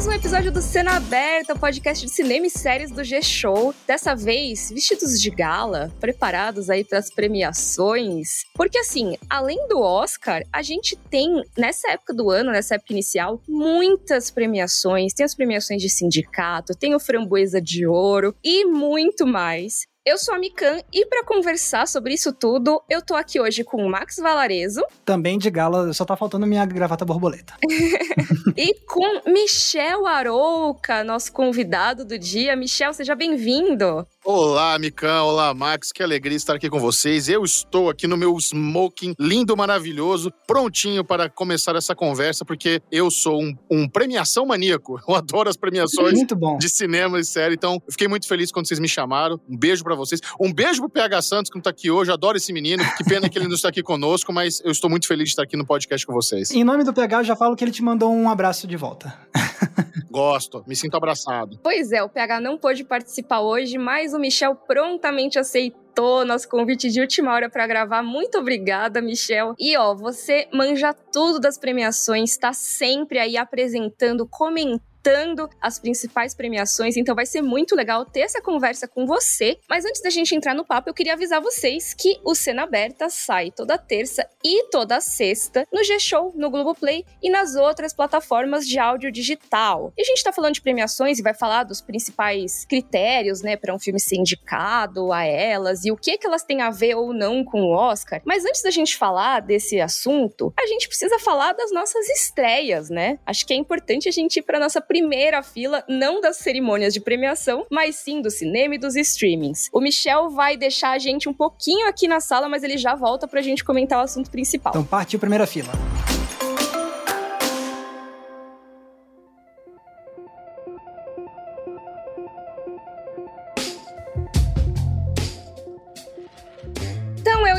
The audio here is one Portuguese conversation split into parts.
Mais um episódio do Cena Aberta, o podcast de cinema e séries do G-Show. Dessa vez, vestidos de gala, preparados aí para as premiações. Porque assim, além do Oscar, a gente tem, nessa época do ano, nessa época inicial, muitas premiações. Tem as premiações de sindicato, tem o Framboesa de Ouro e muito mais. Eu sou a Mikan e para conversar sobre isso tudo, eu tô aqui hoje com o Max Valarezo. Também de gala, só tá faltando minha gravata borboleta. e com Michel Arouca, nosso convidado do dia. Michel, seja bem-vindo. Olá, Mikan. Olá, Max. Que alegria estar aqui com vocês. Eu estou aqui no meu smoking lindo, maravilhoso, prontinho para começar essa conversa, porque eu sou um, um premiação maníaco. Eu adoro as premiações de cinema e série. Então, eu fiquei muito feliz quando vocês me chamaram. Um beijo para vocês. Um beijo pro PH Santos, que não tá aqui hoje. Eu adoro esse menino. Que pena que ele não está aqui conosco, mas eu estou muito feliz de estar aqui no podcast com vocês. Em nome do PH, eu já falo que ele te mandou um abraço de volta. Gosto, me sinto abraçado. Pois é, o PH não pôde participar hoje, mas o Michel prontamente aceitou nosso convite de última hora para gravar. Muito obrigada, Michel. E ó, você manja tudo das premiações, está sempre aí apresentando, comentando as principais premiações, então vai ser muito legal ter essa conversa com você. Mas antes da gente entrar no papo, eu queria avisar vocês que o Cena Aberta sai toda terça e toda sexta no G-Show, no Globoplay e nas outras plataformas de áudio digital. E a gente tá falando de premiações e vai falar dos principais critérios, né, para um filme ser indicado a elas e o que que elas têm a ver ou não com o Oscar. Mas antes da gente falar desse assunto, a gente precisa falar das nossas estreias, né? Acho que é importante a gente ir para nossa primeira fila, não das cerimônias de premiação, mas sim do cinema e dos streamings. O Michel vai deixar a gente um pouquinho aqui na sala, mas ele já volta pra gente comentar o assunto principal. Então partiu primeira fila.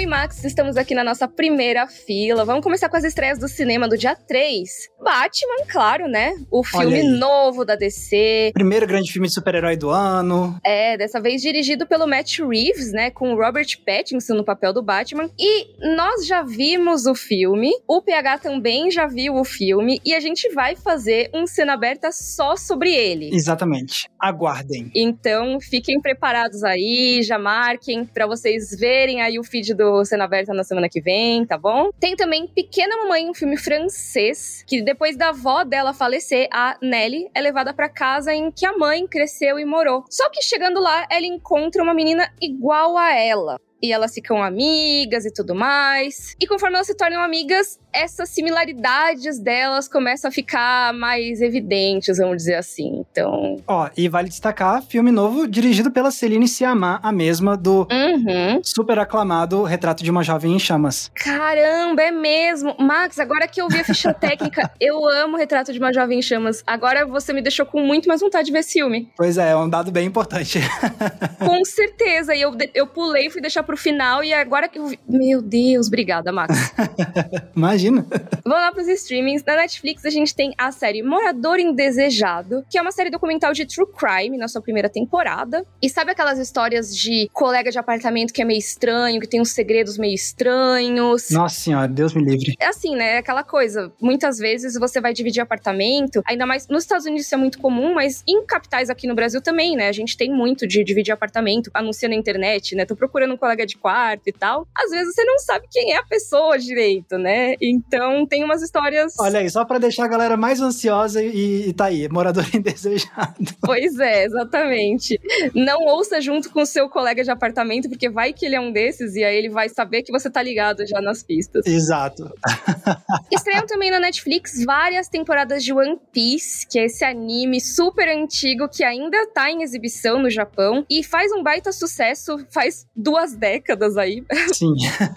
E Max, estamos aqui na nossa primeira fila. Vamos começar com as estreias do cinema do dia 3. Batman, claro, né? O filme novo da DC. Primeiro grande filme de super-herói do ano. É, dessa vez dirigido pelo Matt Reeves, né? Com o Robert Pattinson no papel do Batman. E nós já vimos o filme, o PH também já viu o filme, e a gente vai fazer um cena aberta só sobre ele. Exatamente. Aguardem. Então, fiquem preparados aí, já marquem para vocês verem aí o feed do Cena Aberta na semana que vem, tá bom? Tem também Pequena Mamãe, um filme francês, que depois da avó dela falecer, a Nelly é levada para casa em que a mãe cresceu e morou. Só que chegando lá, ela encontra uma menina igual a ela e elas ficam amigas e tudo mais. E conforme elas se tornam amigas, essas similaridades delas começam a ficar mais evidentes, vamos dizer assim. Então. Ó, e vale destacar filme novo dirigido pela Celine Sciamma, a mesma do uhum. super aclamado Retrato de uma Jovem em Chamas. Caramba, é mesmo. Max, agora que eu vi a ficha técnica, eu amo Retrato de uma Jovem em Chamas. Agora você me deixou com muito mais vontade de ver esse filme. Pois é, é um dado bem importante. com certeza. E eu, eu pulei fui deixar pro final, e agora que eu vi. Meu Deus, obrigada, Max. Imagina Imagina. Vamos lá pros streamings. Na Netflix a gente tem a série Morador Indesejado, que é uma série documental de true crime na sua primeira temporada. E sabe aquelas histórias de colega de apartamento que é meio estranho, que tem uns segredos meio estranhos? Nossa senhora, Deus me livre. É assim, né? É aquela coisa. Muitas vezes você vai dividir apartamento, ainda mais nos Estados Unidos isso é muito comum, mas em capitais aqui no Brasil também, né? A gente tem muito de dividir apartamento, anuncia na internet, né? Tô procurando um colega de quarto e tal. Às vezes você não sabe quem é a pessoa direito, né? E então tem umas histórias. Olha aí, só para deixar a galera mais ansiosa e, e tá aí, morador indesejado. Pois é, exatamente. Não ouça junto com o seu colega de apartamento, porque vai que ele é um desses e aí ele vai saber que você tá ligado já nas pistas. Exato. Estreiam também na Netflix várias temporadas de One Piece, que é esse anime super antigo que ainda tá em exibição no Japão e faz um baita sucesso faz duas décadas aí. Sim.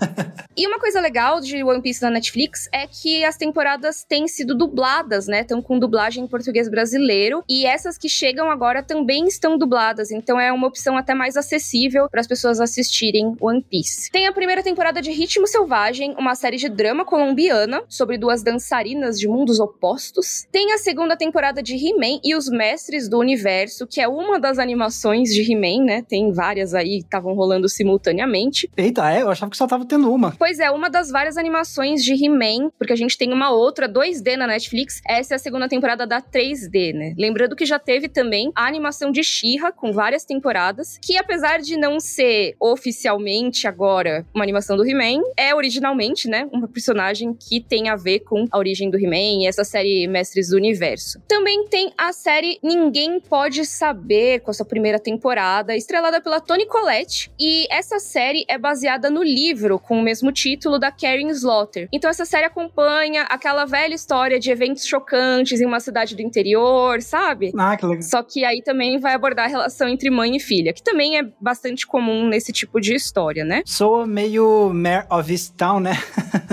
e uma coisa legal de One Piece na Netflix Netflix é que as temporadas têm sido dubladas, né? Estão com dublagem em português brasileiro. E essas que chegam agora também estão dubladas. Então é uma opção até mais acessível para as pessoas assistirem One Piece. Tem a primeira temporada de Ritmo Selvagem, uma série de drama colombiana sobre duas dançarinas de mundos opostos. Tem a segunda temporada de He-Man e os Mestres do Universo, que é uma das animações de He-Man, né? Tem várias aí que estavam rolando simultaneamente. Eita, é? Eu achava que só tava tendo uma. Pois é, uma das várias animações de He He-Man, porque a gente tem uma outra 2D na Netflix. Essa é a segunda temporada da 3D, né? Lembrando que já teve também a animação de She-Ra, com várias temporadas, que apesar de não ser oficialmente agora uma animação do He-Man, é originalmente, né, uma personagem que tem a ver com a origem do He-Man e essa série Mestres do Universo. Também tem a série Ninguém Pode Saber, com a sua primeira temporada, estrelada pela Toni Collette, e essa série é baseada no livro com o mesmo título da Karen Slaughter. Então essa série acompanha aquela velha história de eventos chocantes em uma cidade do interior, sabe? Ah, que legal. Só que aí também vai abordar a relação entre mãe e filha, que também é bastante comum nesse tipo de história, né? Soa meio Mare of Easttown, né?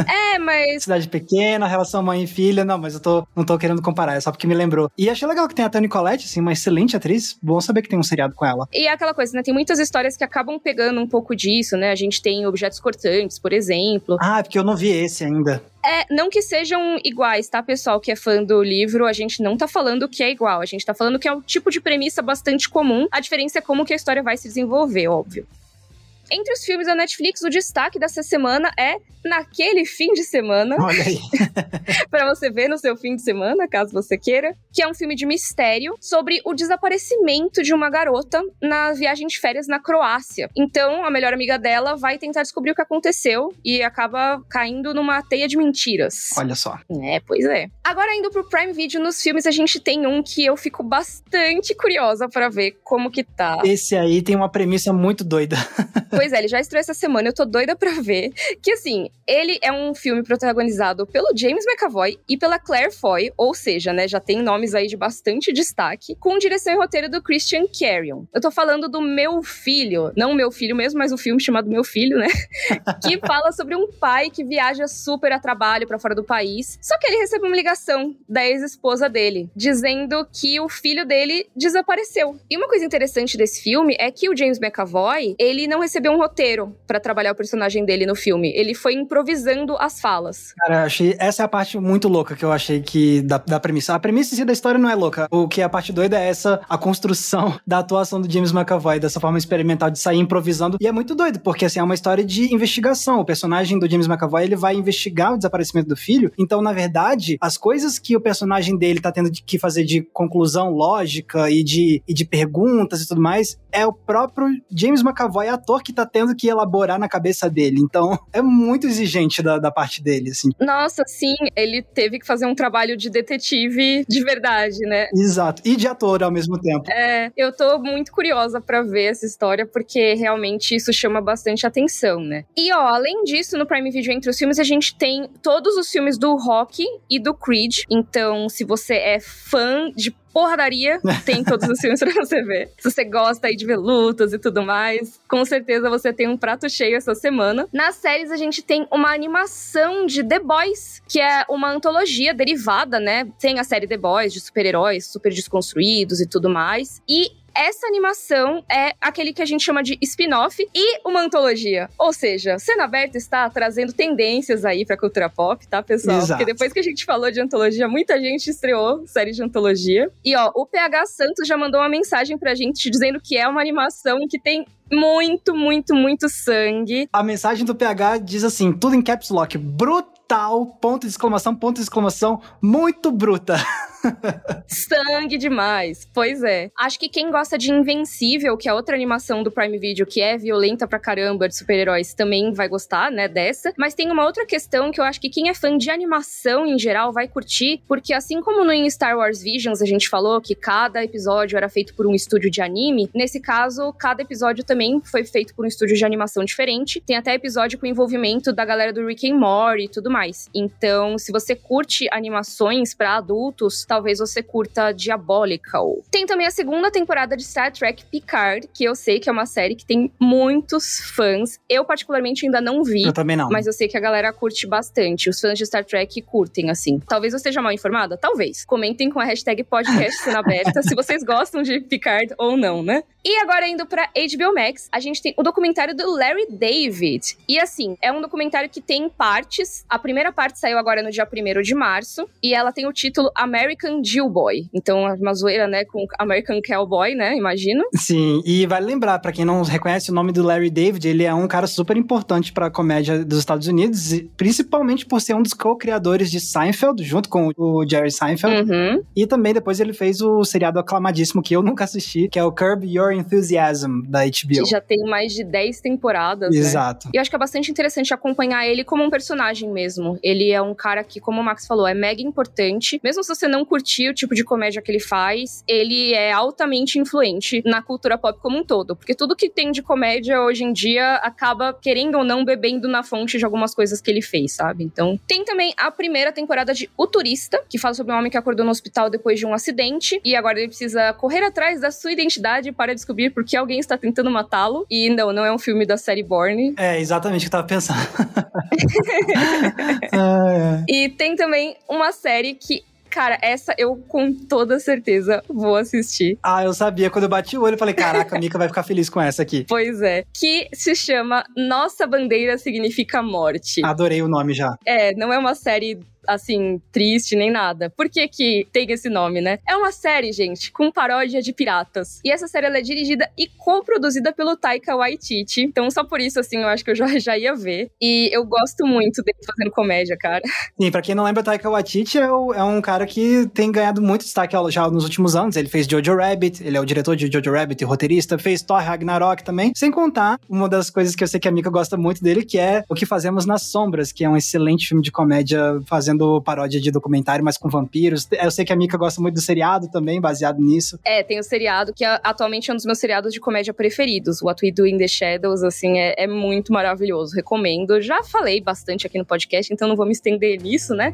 É, mas Cidade pequena, relação mãe e filha. Não, mas eu tô, não tô querendo comparar, é só porque me lembrou. E achei legal que tem a Toni Collette, assim, uma excelente atriz. Bom saber que tem um seriado com ela. E é aquela coisa, né? Tem muitas histórias que acabam pegando um pouco disso, né? A gente tem objetos cortantes, por exemplo. Ah, é porque eu não vi esse ainda. É, não que sejam iguais, tá, pessoal que é fã do livro, a gente não tá falando que é igual, a gente tá falando que é um tipo de premissa bastante comum, a diferença é como que a história vai se desenvolver, óbvio. Entre os filmes da Netflix, o destaque dessa semana é Naquele Fim de Semana, Olha aí. para você ver no seu fim de semana, caso você queira, que é um filme de mistério sobre o desaparecimento de uma garota na viagem de férias na Croácia. Então, a melhor amiga dela vai tentar descobrir o que aconteceu e acaba caindo numa teia de mentiras. Olha só. É, pois é. Agora indo pro Prime Video nos filmes, a gente tem um que eu fico bastante curiosa para ver como que tá. Esse aí tem uma premissa muito doida. Pois é, ele já estreou essa semana, eu tô doida pra ver. Que assim, ele é um filme protagonizado pelo James McAvoy e pela Claire Foy, ou seja, né, já tem nomes aí de bastante destaque, com direção e roteiro do Christian Carrion. Eu tô falando do Meu Filho, não meu filho mesmo, mas um filme chamado Meu Filho, né? que fala sobre um pai que viaja super a trabalho pra fora do país, só que ele recebe uma ligação da ex-esposa dele, dizendo que o filho dele desapareceu. E uma coisa interessante desse filme é que o James McAvoy, ele não recebeu um roteiro pra trabalhar o personagem dele no filme. Ele foi improvisando as falas. Cara, eu achei. Essa é a parte muito louca que eu achei que da, da premissa. A premissa em si da história não é louca. O que é a parte doida é essa, a construção da atuação do James McAvoy, dessa forma experimental de sair improvisando. E é muito doido, porque assim, é uma história de investigação. O personagem do James McAvoy, ele vai investigar o desaparecimento do filho. Então, na verdade, as coisas que o personagem dele tá tendo que fazer de conclusão lógica e de, e de perguntas e tudo mais, é o próprio James McAvoy, ator, que tá tendo que elaborar na cabeça dele. Então, é muito exigente da, da parte dele, assim. Nossa, sim, ele teve que fazer um trabalho de detetive de verdade, né? Exato. E de ator ao mesmo tempo. É, eu tô muito curiosa pra ver essa história, porque realmente isso chama bastante atenção, né? E ó, além disso, no Prime Video entre os filmes, a gente tem todos os filmes do Rock e do Creed. Então, se você é fã de porradaria, tem todos os filmes pra você ver. Se você gosta aí de ver lutas e tudo mais, com certeza você tem um prato cheio essa semana. Nas séries, a gente tem uma animação de The Boys, que é uma antologia derivada, né? Tem a série The Boys, de super-heróis super desconstruídos e tudo mais. E essa animação é aquele que a gente chama de spin-off e uma antologia. Ou seja, Cena Aberta está trazendo tendências aí pra cultura pop, tá, pessoal? Exato. Porque depois que a gente falou de antologia, muita gente estreou série de antologia. E ó, o PH Santos já mandou uma mensagem pra gente dizendo que é uma animação que tem muito, muito, muito sangue. A mensagem do PH diz assim, tudo em caps lock, brutal, ponto de exclamação, ponto de exclamação, muito bruta. Sangue demais. Pois é. Acho que quem gosta de Invencível, que é outra animação do Prime Video que é violenta pra caramba de super-heróis, também vai gostar, né, dessa. Mas tem uma outra questão que eu acho que quem é fã de animação em geral vai curtir, porque assim como no Star Wars Visions a gente falou que cada episódio era feito por um estúdio de anime, nesse caso, cada episódio também foi feito por um estúdio de animação diferente. Tem até episódio com envolvimento da galera do Rick and Morty e tudo mais. Então, se você curte animações pra adultos, talvez você curta Diabolical. Tem também a segunda temporada de Star Trek Picard, que eu sei que é uma série que tem muitos fãs. Eu, particularmente, ainda não vi. Eu também não. Mas eu sei que a galera curte bastante. Os fãs de Star Trek curtem, assim. Talvez eu esteja mal informada? Talvez. Comentem com a hashtag podcast Cena aberta se vocês gostam de Picard ou não, né? E agora indo pra HBO Max, a gente tem o documentário do Larry David. E assim, é um documentário que tem partes. A primeira parte saiu agora no dia 1 de março. E ela tem o título American American Jill Boy. Então, uma zoeira, né, com American Cowboy, né, imagino. Sim, e vale lembrar, para quem não reconhece o nome do Larry David, ele é um cara super importante para a comédia dos Estados Unidos, principalmente por ser um dos co-criadores de Seinfeld, junto com o Jerry Seinfeld. Uhum. E também depois ele fez o seriado aclamadíssimo que eu nunca assisti, que é o Curb Your Enthusiasm, da HBO. Que já tem mais de 10 temporadas, né? Exato. E eu acho que é bastante interessante acompanhar ele como um personagem mesmo. Ele é um cara que, como o Max falou, é mega importante. Mesmo se você não curtir o tipo de comédia que ele faz, ele é altamente influente na cultura pop como um todo. Porque tudo que tem de comédia hoje em dia acaba, querendo ou não, bebendo na fonte de algumas coisas que ele fez, sabe? Então, tem também a primeira temporada de O Turista, que fala sobre um homem que acordou no hospital depois de um acidente e agora ele precisa correr atrás da sua identidade para descobrir por que alguém está tentando matá-lo. E não, não é um filme da série Borne. É, exatamente o que eu tava pensando. ah, é. E tem também uma série que Cara, essa eu com toda certeza vou assistir. Ah, eu sabia. Quando eu bati o olho, eu falei: caraca, a Mika vai ficar feliz com essa aqui. Pois é. Que se chama Nossa Bandeira Significa Morte. Adorei o nome já. É, não é uma série assim, triste nem nada. Por que que tem esse nome, né? É uma série, gente, com paródia de piratas. E essa série é dirigida e co-produzida pelo Taika Waititi. Então, só por isso, assim, eu acho que eu já, já ia ver. E eu gosto muito dele fazendo comédia, cara. Sim, pra quem não lembra, Taika Waititi é, o, é um cara que tem ganhado muito destaque já nos últimos anos. Ele fez Jojo Rabbit, ele é o diretor de Jojo Rabbit e roteirista, fez Thor Ragnarok também. Sem contar uma das coisas que eu sei que a Mika gosta muito dele, que é O Que Fazemos nas Sombras, que é um excelente filme de comédia fazendo fazendo paródia de documentário, mas com vampiros. Eu sei que a Mika gosta muito do seriado também, baseado nisso. É, tem o seriado que atualmente é um dos meus seriados de comédia preferidos. What We Do in the Shadows, assim, é, é muito maravilhoso. Recomendo. Já falei bastante aqui no podcast, então não vou me estender nisso, né?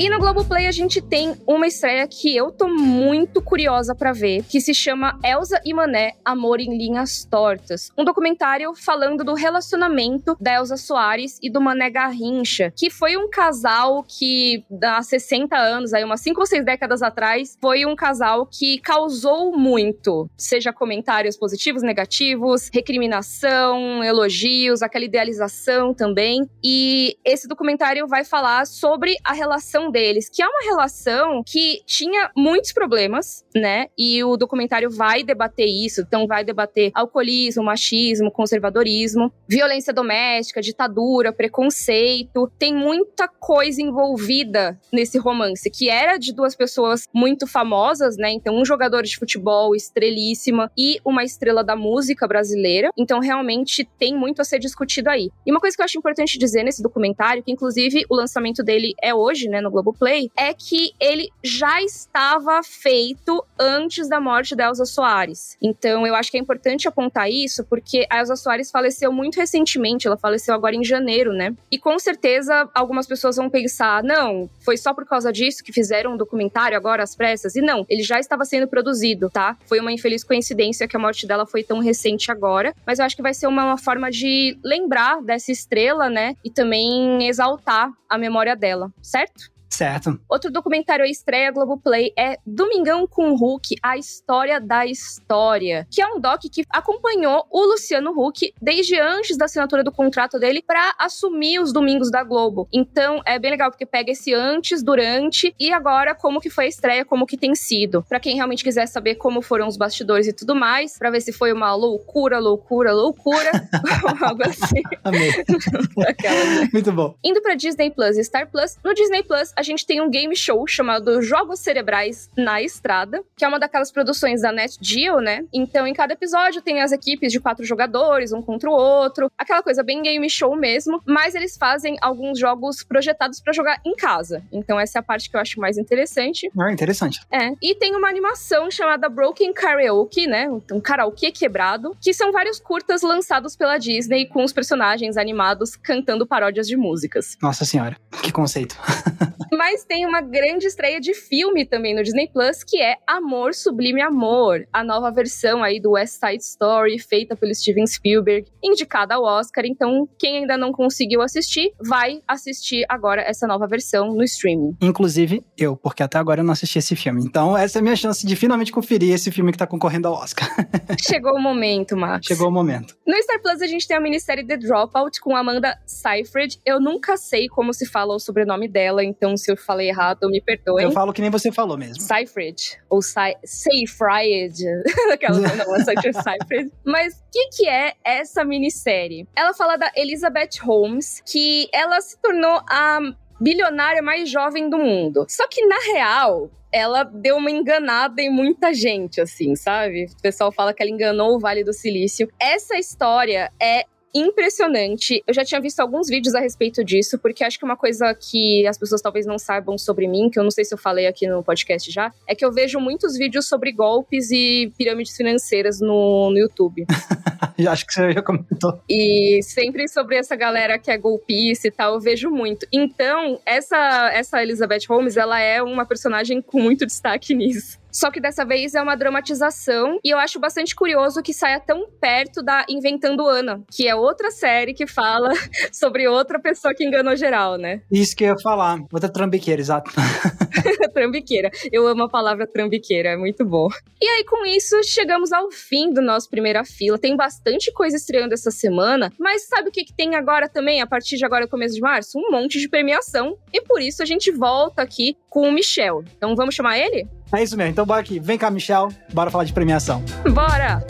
E no Globoplay a gente tem uma estreia que eu tô muito curiosa para ver, que se chama Elsa e Mané, Amor em Linhas Tortas. Um documentário falando do relacionamento da Elsa Soares e do Mané Garrincha, que foi um casal que há 60 anos, aí umas 5 ou 6 décadas atrás, foi um casal que causou muito, seja comentários positivos, negativos, recriminação, elogios, aquela idealização também. E esse documentário vai falar sobre a relação deles, que é uma relação que tinha muitos problemas, né? E o documentário vai debater isso, então vai debater alcoolismo, machismo, conservadorismo, violência doméstica, ditadura, preconceito. Tem muita coisa envolvida nesse romance, que era de duas pessoas muito famosas, né? Então, um jogador de futebol estrelíssima e uma estrela da música brasileira. Então, realmente tem muito a ser discutido aí. E uma coisa que eu acho importante dizer nesse documentário, que inclusive o lançamento dele é hoje, né, no Globoplay, é que ele já estava feito antes da morte da Elza Soares. Então, eu acho que é importante apontar isso, porque a Elza Soares faleceu muito recentemente, ela faleceu agora em janeiro, né? E com certeza algumas pessoas vão pensar, não, foi só por causa disso que fizeram um documentário agora às pressas. E não, ele já estava sendo produzido, tá? Foi uma infeliz coincidência que a morte dela foi tão recente agora, mas eu acho que vai ser uma, uma forma de lembrar dessa estrela, né? E também exaltar a memória dela, certo? Certo. Outro documentário estreia Globoplay é Domingão com Hulk, a história da história, que é um doc que acompanhou o Luciano Huck desde antes da assinatura do contrato dele para assumir os domingos da Globo. Então é bem legal porque pega esse antes, durante e agora como que foi a estreia, como que tem sido. Para quem realmente quiser saber como foram os bastidores e tudo mais, para ver se foi uma loucura, loucura, loucura, algo assim. Amei. Aquela... Muito bom. Indo para Disney Plus e Star Plus, no Disney Plus a gente tem um game show chamado Jogos Cerebrais na Estrada, que é uma daquelas produções da Net Geo, né? Então, em cada episódio tem as equipes de quatro jogadores, um contra o outro, aquela coisa bem game show mesmo, mas eles fazem alguns jogos projetados para jogar em casa. Então, essa é a parte que eu acho mais interessante. Ah, interessante. É. E tem uma animação chamada Broken Karaoke, né? Um karaokê quebrado, que são vários curtas lançados pela Disney com os personagens animados cantando paródias de músicas. Nossa senhora, que conceito. Mas tem uma grande estreia de filme também no Disney Plus, que é Amor Sublime Amor, a nova versão aí do West Side Story, feita pelo Steven Spielberg, indicada ao Oscar. Então, quem ainda não conseguiu assistir, vai assistir agora essa nova versão no streaming. Inclusive eu, porque até agora eu não assisti esse filme. Então, essa é a minha chance de finalmente conferir esse filme que tá concorrendo ao Oscar. Chegou o momento, Max. Chegou o momento. No Star Plus a gente tem a minissérie The Dropout com Amanda Seyfried. Eu nunca sei como se fala o sobrenome dela, então se eu falei errado, me perdoem. Eu falo que nem você falou mesmo. Seyfried, ou Seyfried, aquela não, é Seyfried. Mas o que, que é essa minissérie? Ela fala da Elizabeth Holmes, que ela se tornou a bilionária mais jovem do mundo. Só que, na real, ela deu uma enganada em muita gente, assim, sabe? O pessoal fala que ela enganou o Vale do Silício. Essa história é impressionante. Eu já tinha visto alguns vídeos a respeito disso, porque acho que uma coisa que as pessoas talvez não saibam sobre mim, que eu não sei se eu falei aqui no podcast já, é que eu vejo muitos vídeos sobre golpes e pirâmides financeiras no, no YouTube. acho que você já comentou. E sempre sobre essa galera que é golpista e tal, eu vejo muito. Então, essa, essa Elizabeth Holmes, ela é uma personagem com muito destaque nisso. Só que dessa vez é uma dramatização e eu acho bastante curioso que saia tão perto da Inventando Ana, que é outra série que fala sobre outra pessoa que enganou geral, né? Isso que eu ia falar. Outra trambiqueira, exato. trambiqueira. Eu amo a palavra trambiqueira, é muito bom. E aí, com isso, chegamos ao fim do nosso Primeira Fila. Tem bastante coisa estreando essa semana, mas sabe o que, que tem agora também, a partir de agora, começo de março? Um monte de premiação. E por isso a gente volta aqui com o Michel. Então vamos chamar ele? É isso mesmo. Então bora aqui. Vem cá, Michel. Bora falar de premiação. Bora!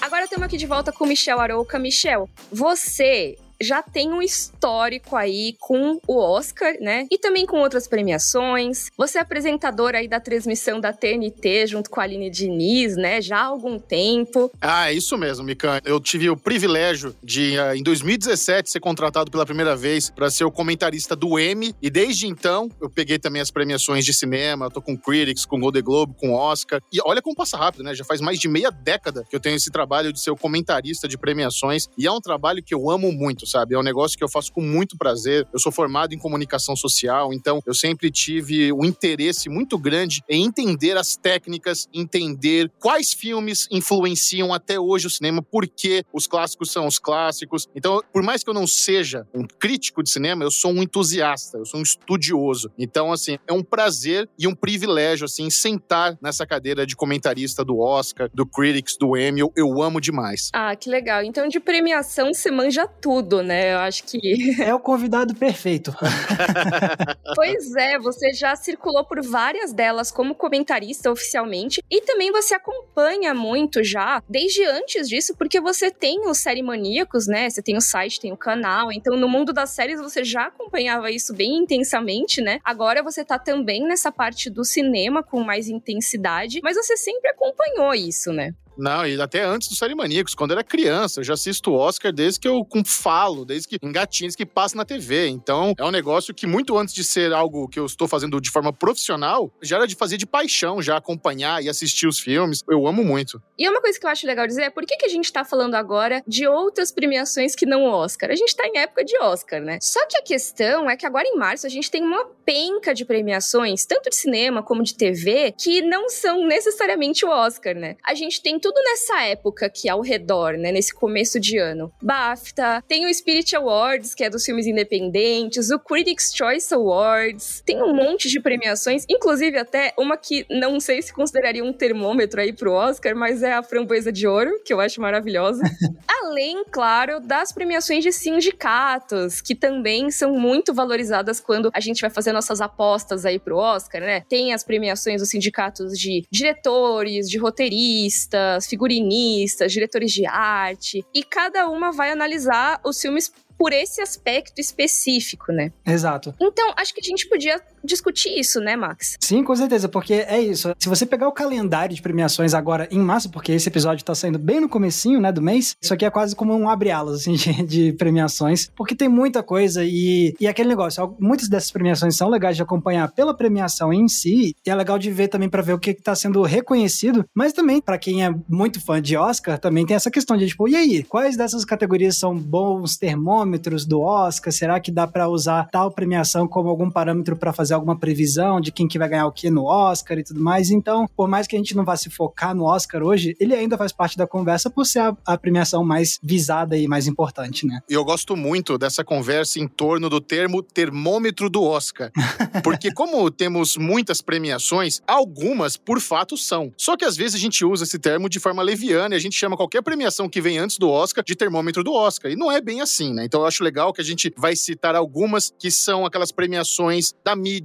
Agora estamos aqui de volta com Michel Arouca. Michel, você já tem um histórico aí com o Oscar, né? E também com outras premiações. Você é apresentador aí da transmissão da TNT junto com a Aline Diniz, né? Já há algum tempo. Ah, é isso mesmo, Mikan. Eu tive o privilégio de, ah, em 2017, ser contratado pela primeira vez para ser o comentarista do Emmy. E desde então, eu peguei também as premiações de cinema. Eu tô com Critics, com Golden Globe, com Oscar. E olha como passa rápido, né? Já faz mais de meia década que eu tenho esse trabalho de ser o comentarista de premiações. E é um trabalho que eu amo muito, sabe? É um negócio que eu faço com muito prazer. Eu sou formado em comunicação social, então eu sempre tive um interesse muito grande em entender as técnicas, entender quais filmes influenciam até hoje o cinema, por que os clássicos são os clássicos. Então, por mais que eu não seja um crítico de cinema, eu sou um entusiasta, eu sou um estudioso. Então, assim, é um prazer e um privilégio, assim, sentar nessa cadeira de comentarista do Oscar, do Critics, do Emmy. Eu, eu amo demais. Ah, que legal. Então, de premiação, você manja tudo, né? Eu acho que. É o convidado perfeito. pois é, você já circulou por várias delas como comentarista oficialmente e também você acompanha muito já, desde antes disso, porque você tem os Série Maníacos, né? Você tem o site, tem o canal. Então, no mundo das séries, você já acompanhava isso bem intensamente, né? Agora você tá também nessa parte do cinema com mais intensidade, mas você sempre acompanhou isso, né? Não, e até antes do Série Maníacos, quando eu era criança. Eu já assisto Oscar desde que eu falo, desde que engatinhos que passa na TV. Então, é um negócio que muito antes de ser algo que eu estou fazendo de forma profissional, já era de fazer de paixão, já acompanhar e assistir os filmes. Eu amo muito. E uma coisa que eu acho legal dizer é por que, que a gente tá falando agora de outras premiações que não o Oscar? A gente tá em época de Oscar, né? Só que a questão é que agora em março a gente tem uma penca de premiações, tanto de cinema como de TV, que não são necessariamente o Oscar, né? A gente tem tudo nessa época aqui ao redor, né? Nesse começo de ano. BAFTA, tem o Spirit Awards, que é dos filmes independentes, o Critics' Choice Awards, tem um monte de premiações, inclusive até uma que não sei se consideraria um termômetro aí pro Oscar, mas é a Framboesa de Ouro, que eu acho maravilhosa. Além, claro, das premiações de sindicatos, que também são muito valorizadas quando a gente vai fazer nossas apostas aí pro Oscar, né? Tem as premiações dos sindicatos de diretores, de roteiristas, figurinistas, diretores de arte, e cada uma vai analisar os filmes por esse aspecto específico, né? Exato. Então, acho que a gente podia discutir isso, né, Max? Sim, com certeza, porque é isso. Se você pegar o calendário de premiações agora em março, porque esse episódio tá saindo bem no comecinho, né, do mês, isso aqui é quase como um abre-alas, assim, de, de, premiações, porque tem muita coisa e, e aquele negócio, muitas dessas premiações são legais de acompanhar pela premiação em si, e é legal de ver também para ver o que está sendo reconhecido, mas também, para quem é muito fã de Oscar, também tem essa questão de, tipo, e aí, quais dessas categorias são bons termômetros do Oscar? Será que dá para usar tal premiação como algum parâmetro para fazer fazer alguma previsão de quem que vai ganhar o que no Oscar e tudo mais. Então, por mais que a gente não vá se focar no Oscar hoje, ele ainda faz parte da conversa por ser a, a premiação mais visada e mais importante, né? E eu gosto muito dessa conversa em torno do termo termômetro do Oscar. Porque como temos muitas premiações, algumas por fato são. Só que às vezes a gente usa esse termo de forma leviana e a gente chama qualquer premiação que vem antes do Oscar de termômetro do Oscar. E não é bem assim, né? Então eu acho legal que a gente vai citar algumas que são aquelas premiações da mídia,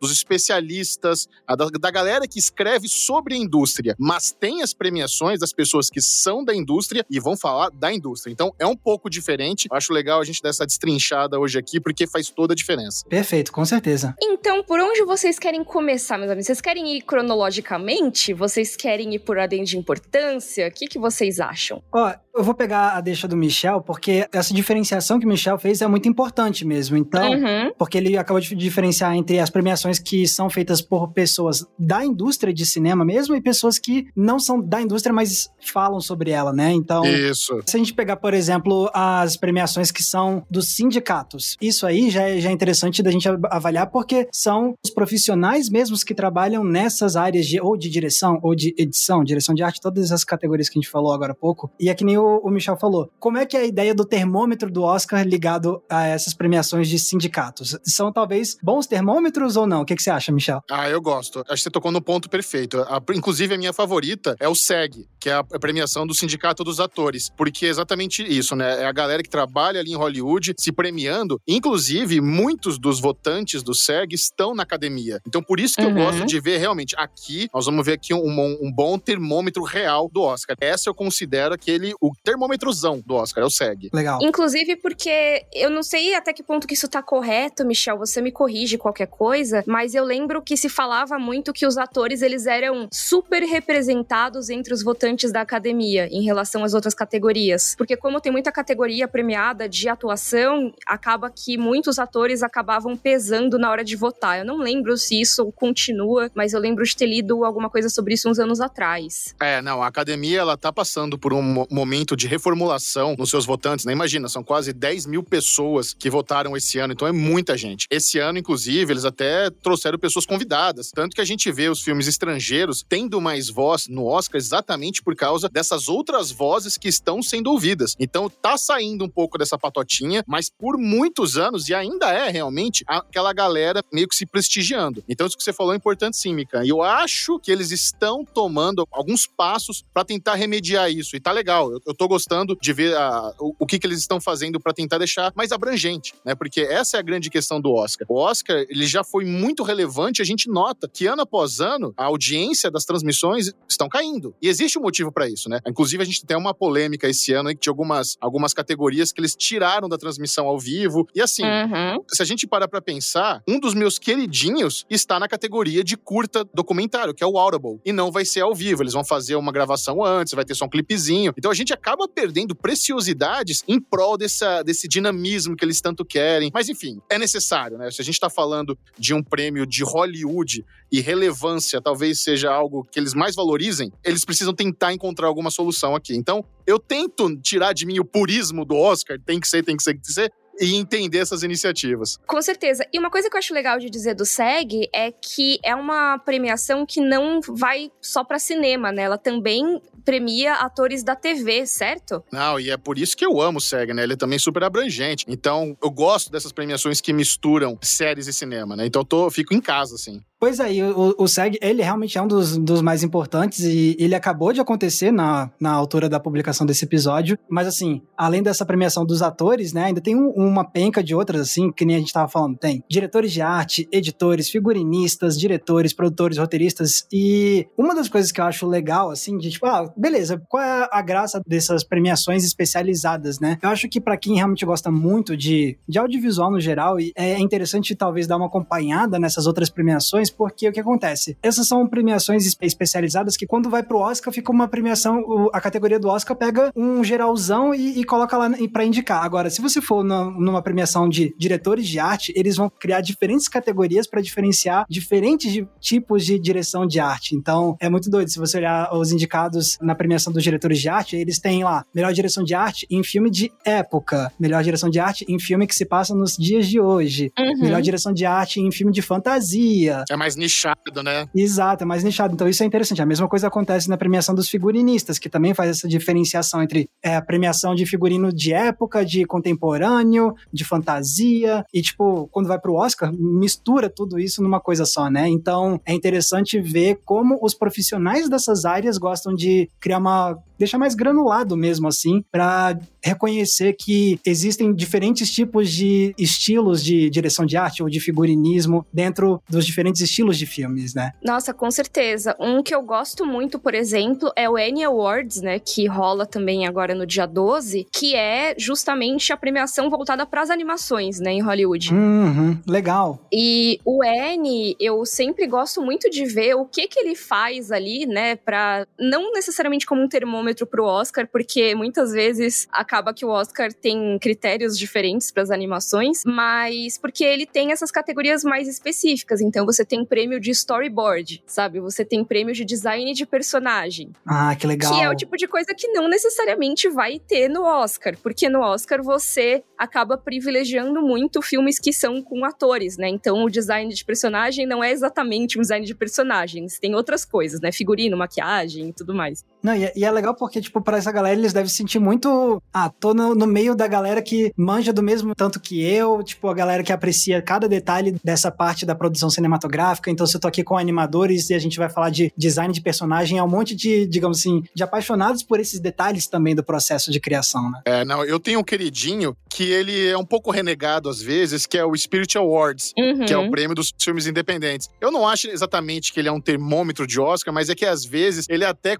dos especialistas, da, da galera que escreve sobre a indústria. Mas tem as premiações das pessoas que são da indústria e vão falar da indústria. Então é um pouco diferente. Eu acho legal a gente dar essa destrinchada hoje aqui, porque faz toda a diferença. Perfeito, com certeza. Então, por onde vocês querem começar, meus amigos? Vocês querem ir cronologicamente? Vocês querem ir por ordem de importância? O que, que vocês acham? Ó, eu vou pegar a deixa do Michel, porque essa diferenciação que o Michel fez é muito importante mesmo. Então, uhum. porque ele acabou de diferenciar entre as premiações que são feitas por pessoas da indústria de cinema mesmo e pessoas que não são da indústria, mas falam sobre ela, né? Então, isso. se a gente pegar, por exemplo, as premiações que são dos sindicatos, isso aí já é, já é interessante da gente avaliar, porque são os profissionais mesmos que trabalham nessas áreas de ou de direção ou de edição, direção de arte, todas as categorias que a gente falou agora há pouco. E é que nem o, o Michel falou. Como é que é a ideia do termômetro do Oscar ligado a essas premiações de sindicatos? São talvez bons termômetros ou não? O que, que você acha, Michel? Ah, eu gosto. Acho que você tocou no ponto perfeito. A, inclusive, a minha favorita é o SEG, que é a premiação do Sindicato dos Atores. Porque é exatamente isso, né? É a galera que trabalha ali em Hollywood se premiando. Inclusive, muitos dos votantes do SEG estão na academia. Então, por isso que uhum. eu gosto de ver realmente aqui, nós vamos ver aqui um, um, bom termômetro real do Oscar. Essa eu considero aquele, o termômetrozão do Oscar, é o SEG. Legal. Inclusive porque eu não sei até que ponto que isso tá correto, Michel, você me corrige qualquer coisa, mas eu lembro que se falava muito que os atores eles eram super representados entre os votantes da academia em relação às outras categorias. Porque como tem muita categoria premiada de atuação, acaba que muitos atores acabavam pesando na hora de votar. Eu não lembro se isso continua, mas eu lembro de ter lido alguma coisa sobre isso uns anos atrás. É, não, a academia ela tá passando por um momento de reformulação nos seus votantes, né? Imagina, são quase 10 mil pessoas que votaram esse ano, então é muita gente. Esse ano, inclusive, eles até trouxeram pessoas convidadas. Tanto que a gente vê os filmes estrangeiros tendo mais voz no Oscar exatamente por causa dessas outras vozes que estão sendo ouvidas. Então tá saindo um pouco dessa patotinha, mas por muitos anos, e ainda é realmente, aquela galera meio que se prestigiando. Então isso que você falou é importante sim, Mika. E eu acho que eles estão tomando alguns passos para tentar remediar isso. E tá legal. Eu, eu tô gostando de ver a, o, o, que, que eles estão fazendo para tentar deixar mais abrangente, né? Porque essa é a grande questão do Oscar. O Oscar, ele já foi muito relevante, a gente nota que ano após ano a audiência das transmissões estão caindo. E existe um motivo para isso, né? Inclusive, a gente tem uma polêmica esse ano tinha algumas, algumas categorias que eles tiraram da transmissão ao vivo. E assim, uhum. se a gente parar pra pensar, um dos meus queridinhos está na categoria de curta documentário, que é o Audible. E não vai ser ao vivo. Eles vão fazer uma gravação antes, vai ter só um clipezinho. Então a gente acaba perdendo preciosidades em prol dessa, desse dinamismo que eles tanto querem. Mas enfim, é necessário, né? Se a gente está falando de um prêmio de Hollywood e relevância talvez seja algo que eles mais valorizem, eles precisam tentar encontrar alguma solução aqui. Então, eu tento tirar de mim o purismo do Oscar, tem que ser, tem que ser, tem que ser, e entender essas iniciativas. Com certeza. E uma coisa que eu acho legal de dizer do SEG é que é uma premiação que não vai só para cinema, né? Ela também premia atores da TV, certo? Não, e é por isso que eu amo o SEG, né? Ele é também super abrangente. Então, eu gosto dessas premiações que misturam séries e cinema, né? Então, eu, tô, eu fico em casa, assim. Pois aí, é, o, o SEG, ele realmente é um dos, dos mais importantes e ele acabou de acontecer na, na altura da publicação desse episódio. Mas, assim, além dessa premiação dos atores, né, ainda tem um, uma penca de outras, assim, que nem a gente tava falando. Tem diretores de arte, editores, figurinistas, diretores, produtores, roteiristas. E uma das coisas que eu acho legal, assim, de tipo, ah, beleza, qual é a graça dessas premiações especializadas, né? Eu acho que para quem realmente gosta muito de, de audiovisual no geral, é interessante talvez dar uma acompanhada nessas outras premiações porque o que acontece? Essas são premiações especializadas que quando vai pro Oscar fica uma premiação, a categoria do Oscar pega um geralzão e, e coloca lá para indicar. Agora, se você for na, numa premiação de diretores de arte, eles vão criar diferentes categorias para diferenciar diferentes de, tipos de direção de arte. Então, é muito doido. Se você olhar os indicados na premiação dos diretores de arte, eles têm lá melhor direção de arte em filme de época, melhor direção de arte em filme que se passa nos dias de hoje, uhum. melhor direção de arte em filme de fantasia. É mais nichado, né? Exato, é mais nichado. Então isso é interessante. A mesma coisa acontece na premiação dos figurinistas, que também faz essa diferenciação entre é, a premiação de figurino de época, de contemporâneo, de fantasia, e tipo, quando vai pro Oscar, mistura tudo isso numa coisa só, né? Então é interessante ver como os profissionais dessas áreas gostam de criar uma deixar mais granulado mesmo assim, para reconhecer que existem diferentes tipos de estilos de direção de arte ou de figurinismo dentro dos diferentes estilos de filmes, né? Nossa, com certeza. Um que eu gosto muito, por exemplo, é o Annie Awards, né, que rola também agora no dia 12, que é justamente a premiação voltada para as animações, né, em Hollywood. Uhum, legal. E o Annie, eu sempre gosto muito de ver o que que ele faz ali, né, para não necessariamente como um termômetro pro Oscar, porque muitas vezes acaba que o Oscar tem critérios diferentes para as animações, mas porque ele tem essas categorias mais específicas. Então você tem prêmio de storyboard, sabe? Você tem prêmio de design de personagem. Ah, que legal. Que é o tipo de coisa que não necessariamente vai ter no Oscar, porque no Oscar você acaba privilegiando muito filmes que são com atores, né? Então o design de personagem não é exatamente um design de personagens, tem outras coisas, né? Figurino, maquiagem e tudo mais. Não, e é, e é legal porque, tipo, pra essa galera eles devem se sentir muito. Ah, tô no, no, meio da galera que manja do mesmo tanto que eu, tipo, a galera que aprecia cada detalhe dessa parte da produção cinematográfica. Então, se eu tô aqui com animadores e a gente vai falar de design de personagem, é um monte de, digamos assim, de apaixonados por esses detalhes também do processo de criação, né? É, não, eu tenho um queridinho que ele é um pouco renegado às vezes, que é o Spirit Awards, uhum. que é o prêmio dos filmes independentes. Eu não acho exatamente que ele é um termômetro de Oscar, mas é que às vezes ele até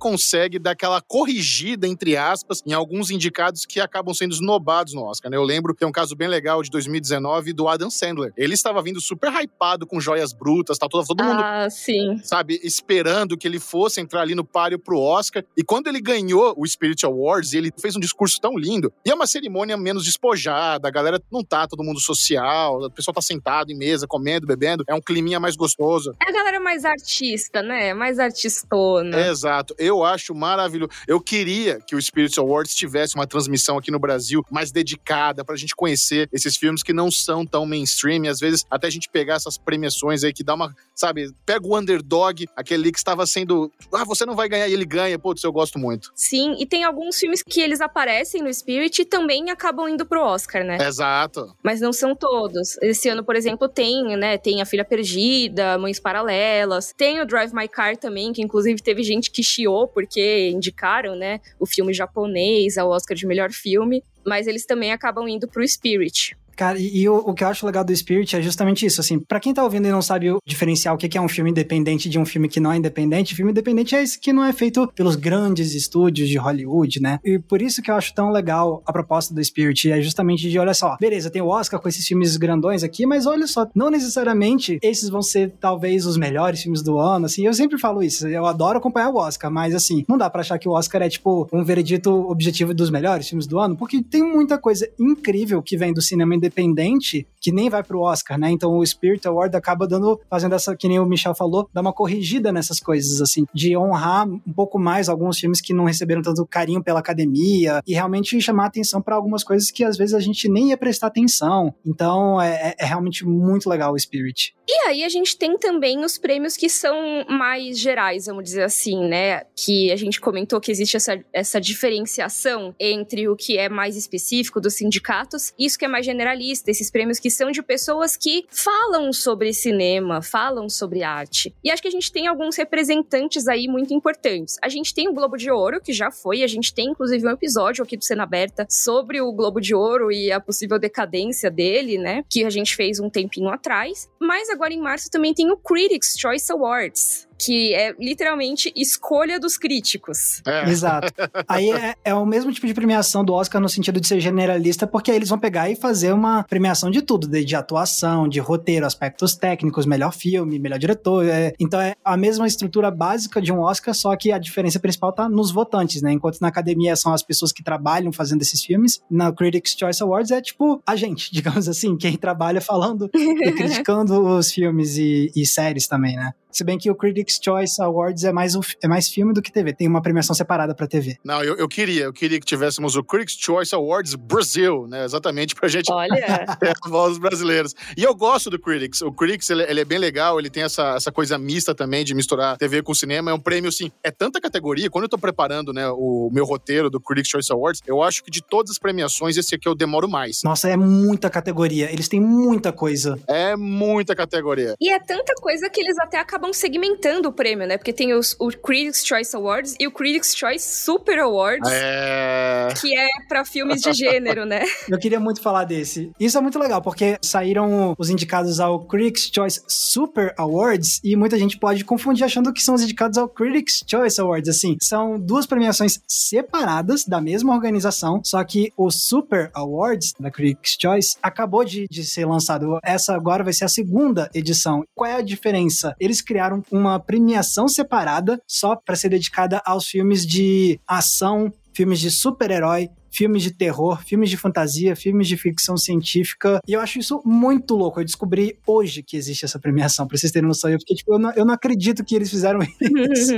consegue dar aquela corrigida, entre aspas, em alguns indicados que acabam sendo esnobados no Oscar, né? Eu lembro, tem um caso bem legal de 2019 do Adam Sandler. Ele estava vindo super hypado com joias brutas, tá todo, todo mundo, ah, sim. sabe, esperando que ele fosse entrar ali no páreo pro Oscar. E quando ele ganhou o Spirit Awards, ele fez um discurso tão lindo. E é uma cerimônia menos despojada, a galera não tá todo mundo social, o pessoal tá sentado em mesa, comendo, bebendo. É um climinha mais gostoso. É a galera mais artista, né? Mais artistona. É, exato. Eu acho maravilhoso. Eu queria que o Spirit Awards tivesse uma transmissão aqui no Brasil mais dedicada pra gente conhecer esses filmes que não são tão mainstream. E às vezes até a gente pegar essas premiações aí que dá uma, sabe, pega o underdog, aquele que estava sendo, ah, você não vai ganhar e ele ganha. Putz, eu gosto muito. Sim, e tem alguns filmes que eles aparecem no Spirit e também acabam indo pro Oscar, né? Exato. Mas não são todos. Esse ano, por exemplo, tem, né, tem A Filha Perdida, Mães Paralelas, tem o Drive My Car também, que inclusive teve gente que chiou porque indicaram, né, o filme japonês ao Oscar de melhor filme, mas eles também acabam indo pro Spirit. Cara, e, e o, o, que eu acho legal do Spirit é justamente isso, assim, para quem tá ouvindo e não sabe diferenciar o que é um filme independente de um filme que não é independente, filme independente é esse que não é feito pelos grandes estúdios de Hollywood, né? E por isso que eu acho tão legal a proposta do Spirit, é justamente de, olha só, beleza, tem o Oscar com esses filmes grandões aqui, mas olha só, não necessariamente esses vão ser talvez os melhores filmes do ano, assim, eu sempre falo isso, eu adoro acompanhar o Oscar, mas assim, não dá para achar que o Oscar é tipo um veredito objetivo dos melhores filmes do ano, porque tem muita coisa incrível que vem do cinema independente independente que nem vai pro Oscar, né? Então o Spirit Award acaba dando, fazendo essa, que nem o Michel falou, dá uma corrigida nessas coisas, assim, de honrar um pouco mais alguns filmes que não receberam tanto carinho pela academia e realmente chamar atenção para algumas coisas que às vezes a gente nem ia prestar atenção. Então é, é, é realmente muito legal o Spirit. E aí a gente tem também os prêmios que são mais gerais, vamos dizer assim, né? Que a gente comentou que existe essa, essa diferenciação entre o que é mais específico dos sindicatos e isso que é mais generalista, esses prêmios que são de pessoas que falam sobre cinema, falam sobre arte. E acho que a gente tem alguns representantes aí muito importantes. A gente tem o Globo de Ouro, que já foi, a gente tem inclusive um episódio aqui do Cena Aberta sobre o Globo de Ouro e a possível decadência dele, né? Que a gente fez um tempinho atrás. Mas agora em março também tem o Critics' Choice Awards, que é literalmente escolha dos críticos. É. Exato. Aí é, é, o mesmo tipo de premiação do Oscar no sentido de ser generalista, porque aí eles vão pegar e fazer uma premiação de tudo, de, atuação, de roteiro, aspectos técnicos, melhor filme, melhor diretor. É, então é a mesma estrutura básica de um Oscar, só que a diferença principal tá nos votantes, né? Enquanto na academia são as pessoas que trabalham fazendo esses filmes, na Critics' Choice Awards é tipo a gente, digamos assim, quem trabalha falando e criticando os filmes e, e séries também, né? Se bem que o Critics' Choice Awards é mais, é mais filme do que TV. Tem uma premiação separada pra TV. Não, eu, eu queria. Eu queria que tivéssemos o Critics' Choice Awards Brasil, né? Exatamente pra gente Olha. ter a voz dos brasileiros. E eu gosto do Critics. O Critics, ele, ele, é bem legal. Ele tem essa, essa coisa mista também de misturar TV com cinema. É um prêmio, assim, é tanta categoria. Quando eu tô preparando, né, o meu roteiro do Critics' Choice Awards, eu acho que de todas as premiações, esse aqui eu demoro mais. Nossa, é muita categoria. Eles têm muita coisa. É muita categoria. E é tanta coisa que eles até acabam segmentando o prêmio, né? Porque tem os, o Critics' Choice Awards e o Critics' Choice Super Awards. É... Que é pra filmes de gênero, né? Eu queria muito falar desse. Isso é muito legal, porque saíram os indicados ao Critics' Choice Super Awards e muita gente pode confundir achando que são os indicados ao Critics' Choice Awards. Assim, são duas premiações separadas da mesma organização, só que o Super Awards da Critics' Choice acabou de, de ser lançado. Essa agora vai ser a segunda edição. Qual é a diferença? Eles criaram uma premiação separada só para ser dedicada aos filmes de ação, filmes de super-herói, filmes de terror, filmes de fantasia, filmes de ficção científica. E eu acho isso muito louco. Eu descobri hoje que existe essa premiação, pra vocês terem noção. Eu fiquei tipo, eu não, eu não acredito que eles fizeram isso.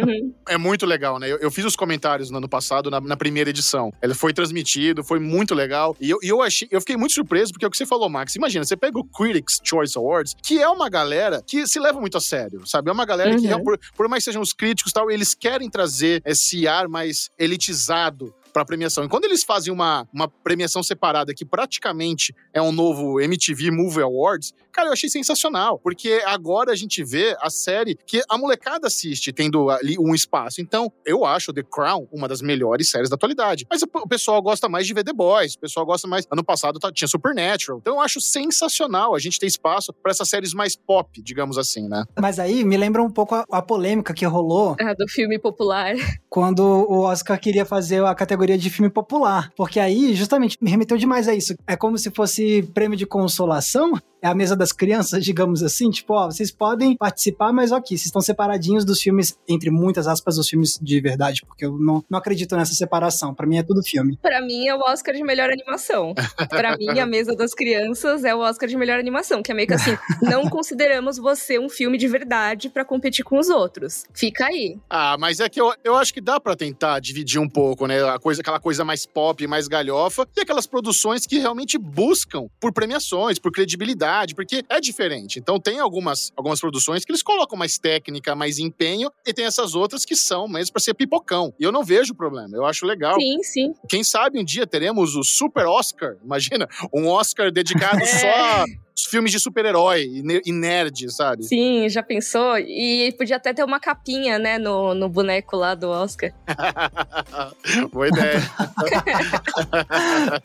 é muito legal, né? Eu, eu, fiz os comentários no ano passado, na, na, primeira edição. Ele foi transmitido, foi muito legal. E eu, eu achei, eu fiquei muito surpreso, porque é o que você falou, Max. Imagina, você pega o Critics' Choice Awards, que é uma galera que se leva muito a sério, sabe? É uma galera uhum. que, por, por mais que sejam os críticos e tal, eles querem trazer esse ar mais elitizado para premiação. E quando eles fazem uma, uma premiação separada que praticamente é um novo MTV Movie Awards, cara, eu achei sensacional, porque agora a gente vê a série que a molecada assiste, tendo ali um espaço. Então, eu acho The Crown uma das melhores séries da atualidade. Mas o pessoal gosta mais de ver The Boys, o pessoal gosta mais. Ano passado tá, tinha Supernatural. Então, eu acho sensacional a gente ter espaço para essas séries mais pop, digamos assim, né? Mas aí me lembra um pouco a, a polêmica que rolou. Ah, do filme popular. Quando o Oscar queria fazer a categoria categoria de filme popular. Porque aí, justamente, me remeteu demais a isso. É como se fosse prêmio de consolação é a mesa das crianças, digamos assim, tipo, ó, vocês podem participar, mas ok, vocês estão separadinhos dos filmes, entre muitas aspas, dos filmes de verdade, porque eu não, não acredito nessa separação. Para mim é tudo filme. Para mim é o Oscar de melhor animação. Para mim, a mesa das crianças é o Oscar de melhor animação, que é meio que assim, não consideramos você um filme de verdade para competir com os outros. Fica aí. Ah, mas é que eu, eu acho que dá para tentar dividir um pouco, né? A coisa, aquela coisa mais pop, mais galhofa, e aquelas produções que realmente buscam por premiações, por credibilidade porque é diferente. Então tem algumas, algumas produções que eles colocam mais técnica, mais empenho, e tem essas outras que são mesmo para ser pipocão. E eu não vejo problema, eu acho legal. Sim, sim. Quem sabe um dia teremos o Super Oscar, imagina, um Oscar dedicado é. só filmes de super-herói e nerd, sabe? Sim, já pensou? E podia até ter uma capinha, né, no, no boneco lá do Oscar. boa ideia.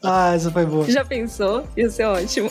ah, essa foi boa. Já pensou? Ia ser ótimo.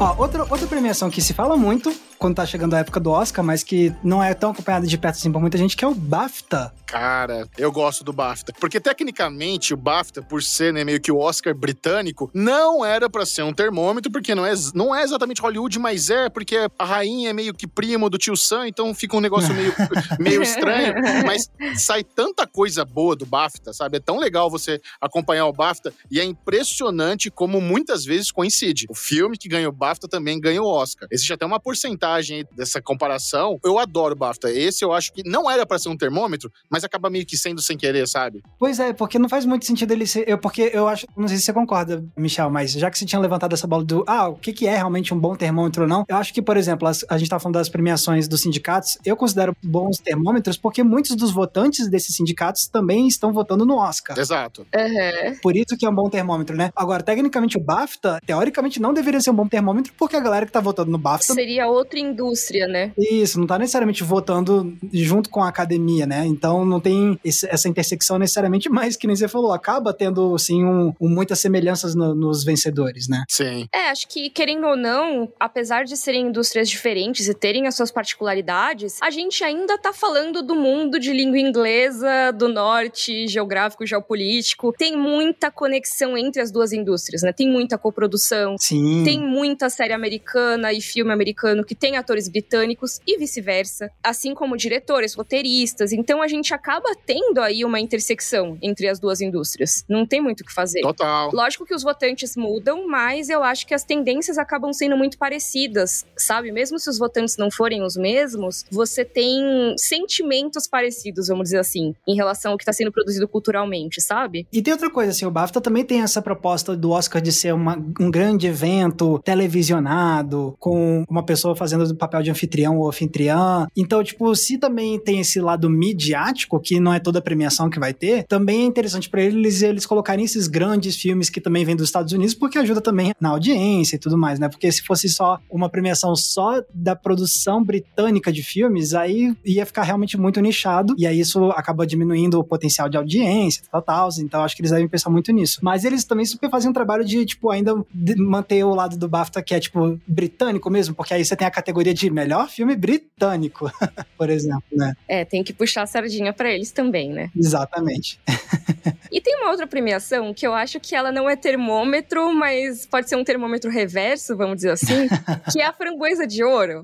Ó, outra, outra premiação que se fala muito quando tá chegando a época do Oscar, mas que não é tão acompanhada de perto assim por muita gente, que é o BAFTA. Cara, eu gosto do BAFTA. Porque tecnicamente o BAFTA, por ser né, meio que o Oscar britânico, não era para ser um termômetro, porque não é, não é exatamente Hollywood, mas é porque a rainha é meio que primo do tio Sam, então fica um negócio meio, meio estranho. Mas sai tanta coisa boa do BAFTA, sabe? É tão legal você acompanhar o BAFTA e é impressionante como muitas vezes coincide. O filme que ganha o BAFTA também ganha o Oscar. Existe até uma porcentagem dessa comparação. Eu adoro o BAFTA. Esse eu acho que não era para ser um termômetro, mas acaba meio que sendo sem querer, sabe? Pois é, porque não faz muito sentido ele ser. Eu, porque eu acho. Não sei se você concorda, Michel, mas já que você tinha levantado essa bola do. Ah, o que, que é realmente um bom termômetro ou não? Eu acho que, por exemplo, as, a gente tá falando das premiações dos sindicatos, eu considero bons termômetros porque muitos dos votantes desses sindicatos também estão votando no Oscar. Exato. Uhum. Por isso que é um bom termômetro, né? Agora, tecnicamente, o BAFTA, teoricamente, não deveria ser um bom termômetro porque a galera que tá votando no BAFTA. Seria outra indústria, né? Isso, não tá necessariamente votando junto com a academia, né? Então não tem esse, essa intersecção necessariamente, mas que nem você falou, acaba tendo, assim, um, um muitas semelhanças no, nos vencedores, né? Sim. É, acho que, querendo ou não, apesar de serem indústrias diferentes e terem as suas particularidades, a gente ainda tá falando do mundo de língua inglesa, do norte, geográfico, geopolítico. Tem muita conexão entre as duas indústrias, né? Tem muita coprodução. Sim. Tem muita série americana e filme americano que tem atores britânicos e vice-versa, assim como diretores, roteiristas. Então a gente acaba tendo aí uma intersecção entre as duas indústrias. Não tem muito o que fazer. Total. Lógico que os votantes mudam, mas eu acho que as tendências acabam sendo muito parecidas, sabe? Mesmo se os votantes não forem os mesmos, você tem sentimentos parecidos, vamos dizer assim, em relação ao que está sendo produzido culturalmente, sabe? E tem outra coisa, assim, o BAFTA também tem essa proposta do Oscar de ser uma, um grande evento televisionado, com uma pessoa fazendo o papel de anfitrião ou anfitriã. Então, tipo, se também tem esse lado midiático, que não é toda a premiação que vai ter, também é interessante para eles eles colocarem esses grandes filmes que também vêm dos Estados Unidos, porque ajuda também na audiência e tudo mais, né? Porque se fosse só uma premiação só da produção britânica de filmes, aí ia ficar realmente muito nichado, e aí isso acaba diminuindo o potencial de audiência, tal, tal. Então acho que eles devem pensar muito nisso. Mas eles também super fazem um trabalho de, tipo, ainda manter o lado do BAFTA que é, tipo, britânico mesmo, porque aí você tem a categoria de melhor filme britânico, por exemplo, né? É, tem que puxar a sardinha para eles também, né? Exatamente. e tem uma outra premiação que eu acho que ela não é termômetro, mas pode ser um termômetro reverso, vamos dizer assim, que é a framboesa de ouro.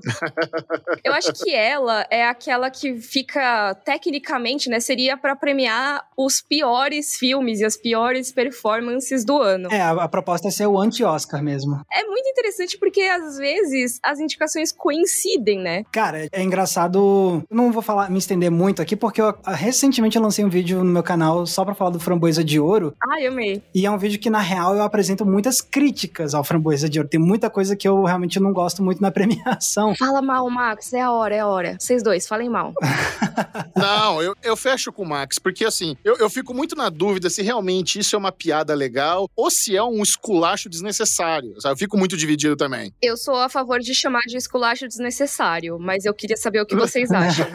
Eu acho que ela é aquela que fica tecnicamente, né, seria para premiar os piores filmes e as piores performances do ano. É, a, a proposta é ser o anti-Oscar mesmo. É muito interessante porque às vezes as indicações coincidem, né? Cara, é engraçado. Eu não vou falar, me estender muito aqui, porque eu recentemente eu lancei um vídeo no meu canal só pra falar do Framboesa de Ouro. Ah, eu amei. E é um vídeo que, na real, eu apresento muitas críticas ao Framboesa de Ouro. Tem muita coisa que eu realmente não gosto muito na premiação. Fala mal, Max. É a hora, é a hora. Vocês dois, falem mal. não, eu, eu fecho com o Max, porque assim, eu, eu fico muito na dúvida se realmente isso é uma piada legal ou se é um esculacho desnecessário. Sabe? Eu fico muito dividido também. Eu sou a favor de chamar de esculacho desnecessário, mas eu queria saber o que vocês acham.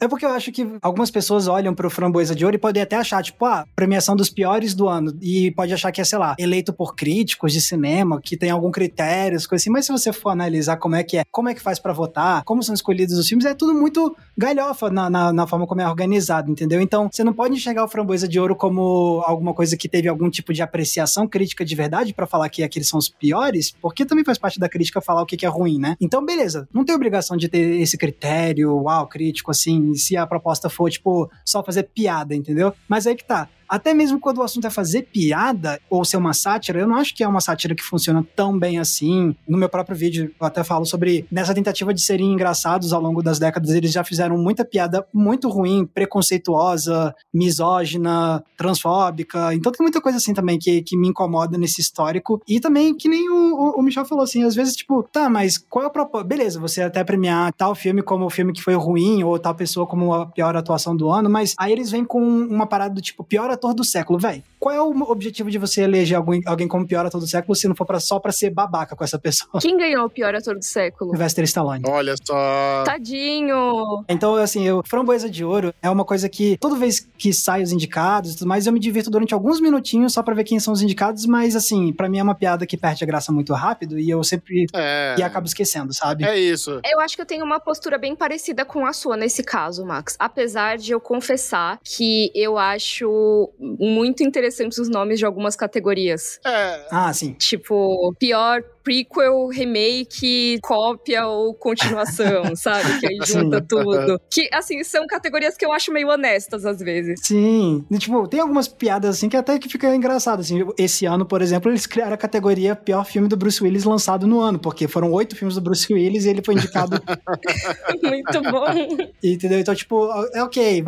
é porque eu acho que algumas pessoas olham pro Framboesa de Ouro e podem até achar, tipo, ah, premiação dos piores do ano. E pode achar que é, sei lá, eleito por críticos de cinema, que tem algum critério, coisa assim. Mas se você for analisar como é que é, como é que faz para votar, como são escolhidos os filmes, é tudo muito galhofa na, na, na forma como é organizado, entendeu? Então, você não pode enxergar o Framboesa de Ouro como alguma coisa que teve algum tipo de apreciação crítica de verdade para falar que aqueles são os piores, porque também faz parte da crítica falar o que, que é ruim, né? Então, beleza, não tem obrigação de ter esse critério, uau, crítico, assim, se a proposta for, tipo, só fazer piada, entendeu? Mas aí que tá até mesmo quando o assunto é fazer piada ou ser uma sátira, eu não acho que é uma sátira que funciona tão bem assim. No meu próprio vídeo, eu até falo sobre nessa tentativa de serem engraçados ao longo das décadas, eles já fizeram muita piada muito ruim, preconceituosa, misógina, transfóbica. Então tem muita coisa assim também que, que me incomoda nesse histórico. E também, que nem o, o Michel falou assim, às vezes, tipo, tá, mas qual é o propósito? Beleza, você até premiar tal filme como o filme que foi ruim, ou tal pessoa como a pior atuação do ano, mas aí eles vêm com uma parada do tipo, pior ator do século, velho. Qual é o objetivo de você eleger alguém, alguém como pior ator do século se não for pra, só pra ser babaca com essa pessoa? Quem ganhou o pior ator do século? Sylvester Stallone. Olha só. Tadinho. Então, assim, eu, Framboesa de Ouro é uma coisa que toda vez que sai os indicados e tudo mais, eu me divirto durante alguns minutinhos só pra ver quem são os indicados, mas, assim, pra mim é uma piada que perde a graça muito rápido e eu sempre. É. E acabo esquecendo, sabe? É isso. Eu acho que eu tenho uma postura bem parecida com a sua nesse caso, Max. Apesar de eu confessar que eu acho muito interessantes os nomes de algumas categorias. É. Ah, sim. Tipo, pior prequel, remake, cópia ou continuação, sabe? Que aí junta Sim. tudo. Que, assim, são categorias que eu acho meio honestas às vezes. Sim. E, tipo, tem algumas piadas assim que até que fica engraçado. Assim, esse ano, por exemplo, eles criaram a categoria pior filme do Bruce Willis lançado no ano, porque foram oito filmes do Bruce Willis e ele foi indicado. Muito bom. Entendeu? Então, tipo, é ok.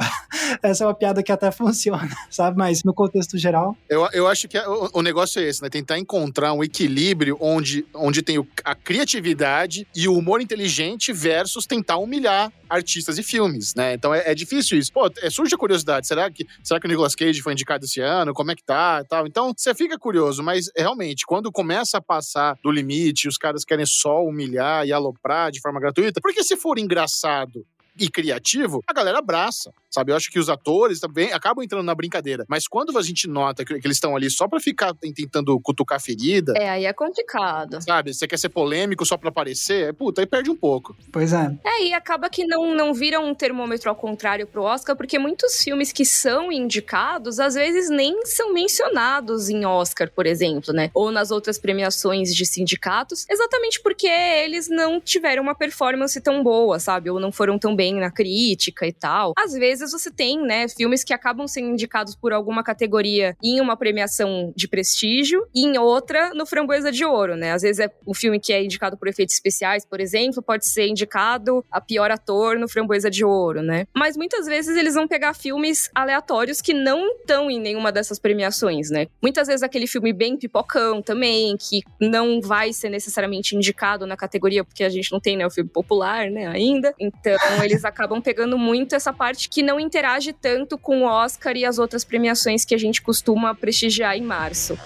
Essa é uma piada que até funciona, sabe? Mas no contexto geral. Eu, eu acho que o, o negócio é esse, né? Tentar encontrar um equilíbrio onde onde tem a criatividade e o humor inteligente versus tentar humilhar artistas e filmes, né? Então é, é difícil isso. Pô, é, surge a curiosidade. Será que, será que o Nicolas Cage foi indicado esse ano? Como é que tá? Tal. Então você fica curioso, mas realmente, quando começa a passar do limite, os caras querem só humilhar e aloprar de forma gratuita, porque se for engraçado e criativo, a galera abraça sabe? Eu acho que os atores também acabam entrando na brincadeira. Mas quando a gente nota que, que eles estão ali só pra ficar tentando cutucar a ferida. É, aí é complicado. Sabe? Você quer ser polêmico só pra aparecer? Puta, aí perde um pouco. Pois é. É, e acaba que não, não vira um termômetro ao contrário pro Oscar, porque muitos filmes que são indicados, às vezes nem são mencionados em Oscar, por exemplo, né? Ou nas outras premiações de sindicatos, exatamente porque eles não tiveram uma performance tão boa, sabe? Ou não foram tão bem na crítica e tal. Às vezes vezes você tem, né, filmes que acabam sendo indicados por alguma categoria em uma premiação de prestígio e em outra no Framboesa de Ouro, né? Às vezes é um filme que é indicado por efeitos especiais, por exemplo, pode ser indicado a pior ator no Framboesa de Ouro, né? Mas muitas vezes eles vão pegar filmes aleatórios que não estão em nenhuma dessas premiações, né? Muitas vezes aquele filme bem pipocão também, que não vai ser necessariamente indicado na categoria, porque a gente não tem, né, o filme popular, né, ainda. Então, eles acabam pegando muito essa parte que não interage tanto com o Oscar e as outras premiações que a gente costuma prestigiar em março.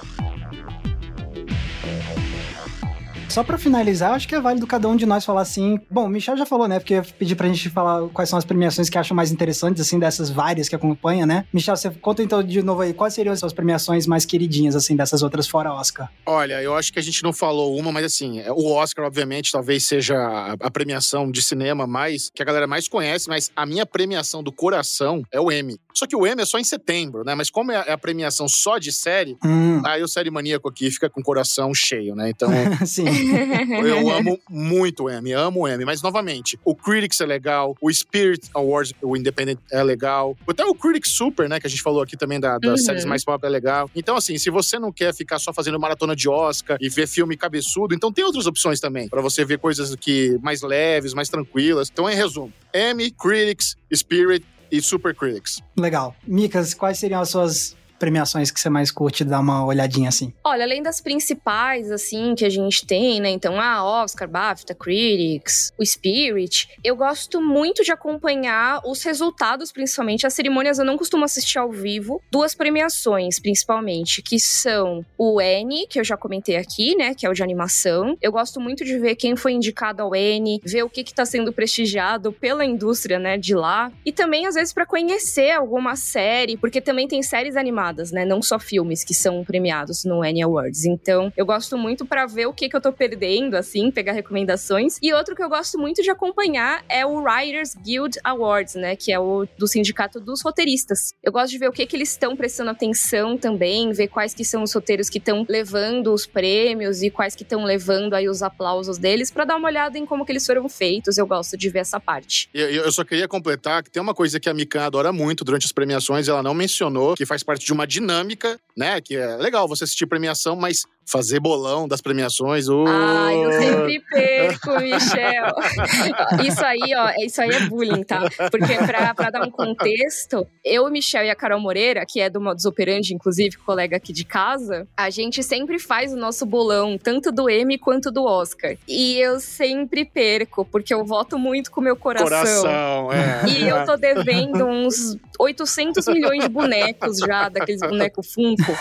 Só para finalizar, acho que é válido cada um de nós falar assim. Bom, o Michel já falou, né? Porque eu pedi pra gente falar quais são as premiações que acham mais interessantes, assim, dessas várias que acompanha, né? Michel, você conta então de novo aí, quais seriam as suas premiações mais queridinhas, assim, dessas outras fora Oscar? Olha, eu acho que a gente não falou uma, mas assim, é, o Oscar, obviamente, talvez seja a premiação de cinema mais que a galera mais conhece, mas a minha premiação do coração é o Emmy. Só que o Emmy é só em setembro, né? Mas como é a premiação só de série, hum. aí o série maníaco aqui fica com o coração cheio, né? Então. Sim. Eu amo muito o Emmy, amo o Emmy. Mas, novamente, o Critics é legal, o Spirit Awards, o Independent é legal. Até o Critics Super, né, que a gente falou aqui também da, das uhum. séries mais pop é legal. Então, assim, se você não quer ficar só fazendo maratona de Oscar e ver filme cabeçudo, então tem outras opções também, para você ver coisas que mais leves, mais tranquilas. Então, em resumo, Emmy, Critics, Spirit e Super Critics. Legal. Micas, quais seriam as suas premiações que você mais curte dar uma olhadinha assim? Olha, além das principais, assim, que a gente tem, né? Então, a Oscar, BAFTA, Critics, o Spirit, eu gosto muito de acompanhar os resultados, principalmente. As cerimônias eu não costumo assistir ao vivo. Duas premiações, principalmente, que são o N, que eu já comentei aqui, né? Que é o de animação. Eu gosto muito de ver quem foi indicado ao N, ver o que está sendo prestigiado pela indústria, né? De lá. E também, às vezes, para conhecer alguma série, porque também tem séries animadas premiadas, né? Não só filmes que são premiados no Annie Awards. Então, eu gosto muito para ver o que, que eu tô perdendo, assim, pegar recomendações. E outro que eu gosto muito de acompanhar é o Writers Guild Awards, né? Que é o do sindicato dos roteiristas. Eu gosto de ver o que, que eles estão prestando atenção também, ver quais que são os roteiros que estão levando os prêmios e quais que estão levando aí os aplausos deles para dar uma olhada em como que eles foram feitos. Eu gosto de ver essa parte. Eu, eu só queria completar que tem uma coisa que a Mika adora muito durante as premiações, ela não mencionou, que faz parte de uma uma dinâmica, né? Que é legal você assistir premiação, mas fazer bolão das premiações. Oh. Ai, eu sempre perco, Michel. isso aí, ó, isso aí é bullying, tá? Porque pra, pra dar um contexto, eu, Michel e a Carol Moreira, que é do Modus Operandi, inclusive, colega aqui de casa, a gente sempre faz o nosso bolão, tanto do Emmy quanto do Oscar. E eu sempre perco, porque eu voto muito com o meu coração. Coração, é. E eu tô devendo uns 800 milhões de bonecos já, daqueles bonecos Funko.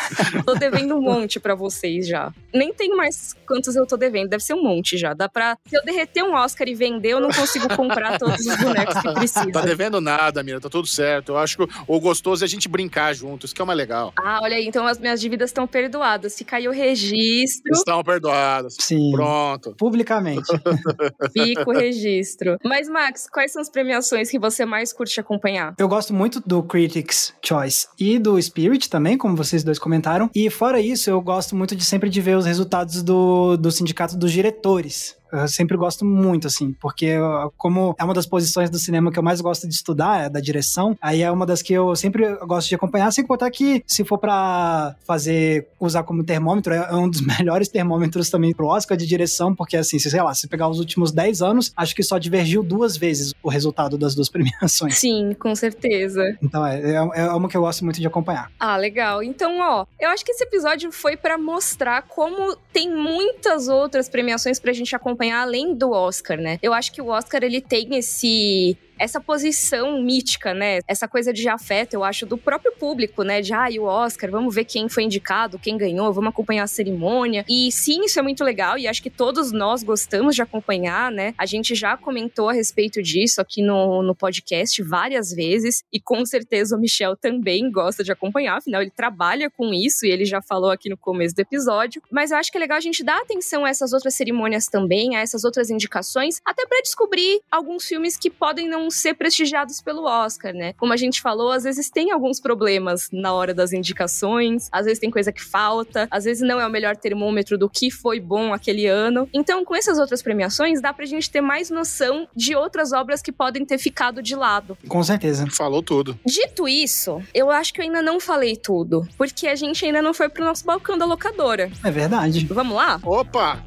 Tô devendo um monte para vocês já. Nem tenho mais quantos eu tô devendo, deve ser um monte já. Dá pra. Se eu derreter um Oscar e vender, eu não consigo comprar todos os bonecos que precisa. Tá devendo nada, Mira, tá tudo certo. Eu acho que o gostoso é a gente brincar juntos, que é o mais legal. Ah, olha aí, então as minhas dívidas estão perdoadas. Fica aí o registro. Estão perdoadas. Sim. Pronto. Publicamente. Fica o registro. Mas, Max, quais são as premiações que você mais curte acompanhar? Eu gosto muito do Critics' Choice e do Spirit também, como vocês dois comentaram. E fora isso, eu gosto muito de sempre de ver os resultados do, do sindicato dos diretores. Eu sempre gosto muito, assim, porque como é uma das posições do cinema que eu mais gosto de estudar, é da direção, aí é uma das que eu sempre gosto de acompanhar, sem contar que se for para fazer, usar como termômetro, é um dos melhores termômetros também pro Oscar de direção, porque assim, se, sei lá, se pegar os últimos 10 anos, acho que só divergiu duas vezes o resultado das duas premiações. Sim, com certeza. Então é, é, é uma que eu gosto muito de acompanhar. Ah, legal. Então, ó, eu acho que esse episódio foi para mostrar como tem muitas outras premiações pra gente acompanhar acompanhar além do Oscar, né? Eu acho que o Oscar ele tem esse essa posição mítica, né? Essa coisa de afeto, eu acho, do próprio público, né? De, ah, e o Oscar, vamos ver quem foi indicado, quem ganhou, vamos acompanhar a cerimônia. E sim, isso é muito legal e acho que todos nós gostamos de acompanhar, né? A gente já comentou a respeito disso aqui no, no podcast várias vezes e com certeza o Michel também gosta de acompanhar, afinal ele trabalha com isso e ele já falou aqui no começo do episódio. Mas eu acho que é legal a gente dar atenção a essas outras cerimônias também, a essas outras indicações, até para descobrir alguns filmes que podem não ser prestigiados pelo Oscar, né? Como a gente falou, às vezes tem alguns problemas na hora das indicações, às vezes tem coisa que falta, às vezes não é o melhor termômetro do que foi bom aquele ano. Então, com essas outras premiações, dá pra gente ter mais noção de outras obras que podem ter ficado de lado. Com certeza. Falou tudo. Dito isso, eu acho que eu ainda não falei tudo, porque a gente ainda não foi pro nosso balcão da locadora. É verdade. Vamos lá? Opa!